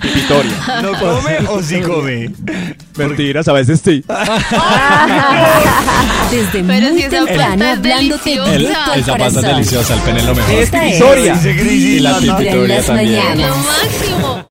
pipitoria. ¿No come o sí come? Mentiras, a veces sí. Desde Pero muy si esa temprano pasta es hablándote deliciosa. El- directo al esa pasta es corazón. deliciosa, el pene es lo mejor. Esta es Dice Cris Y la en pipitoria las también. mañanas. Lo máximo.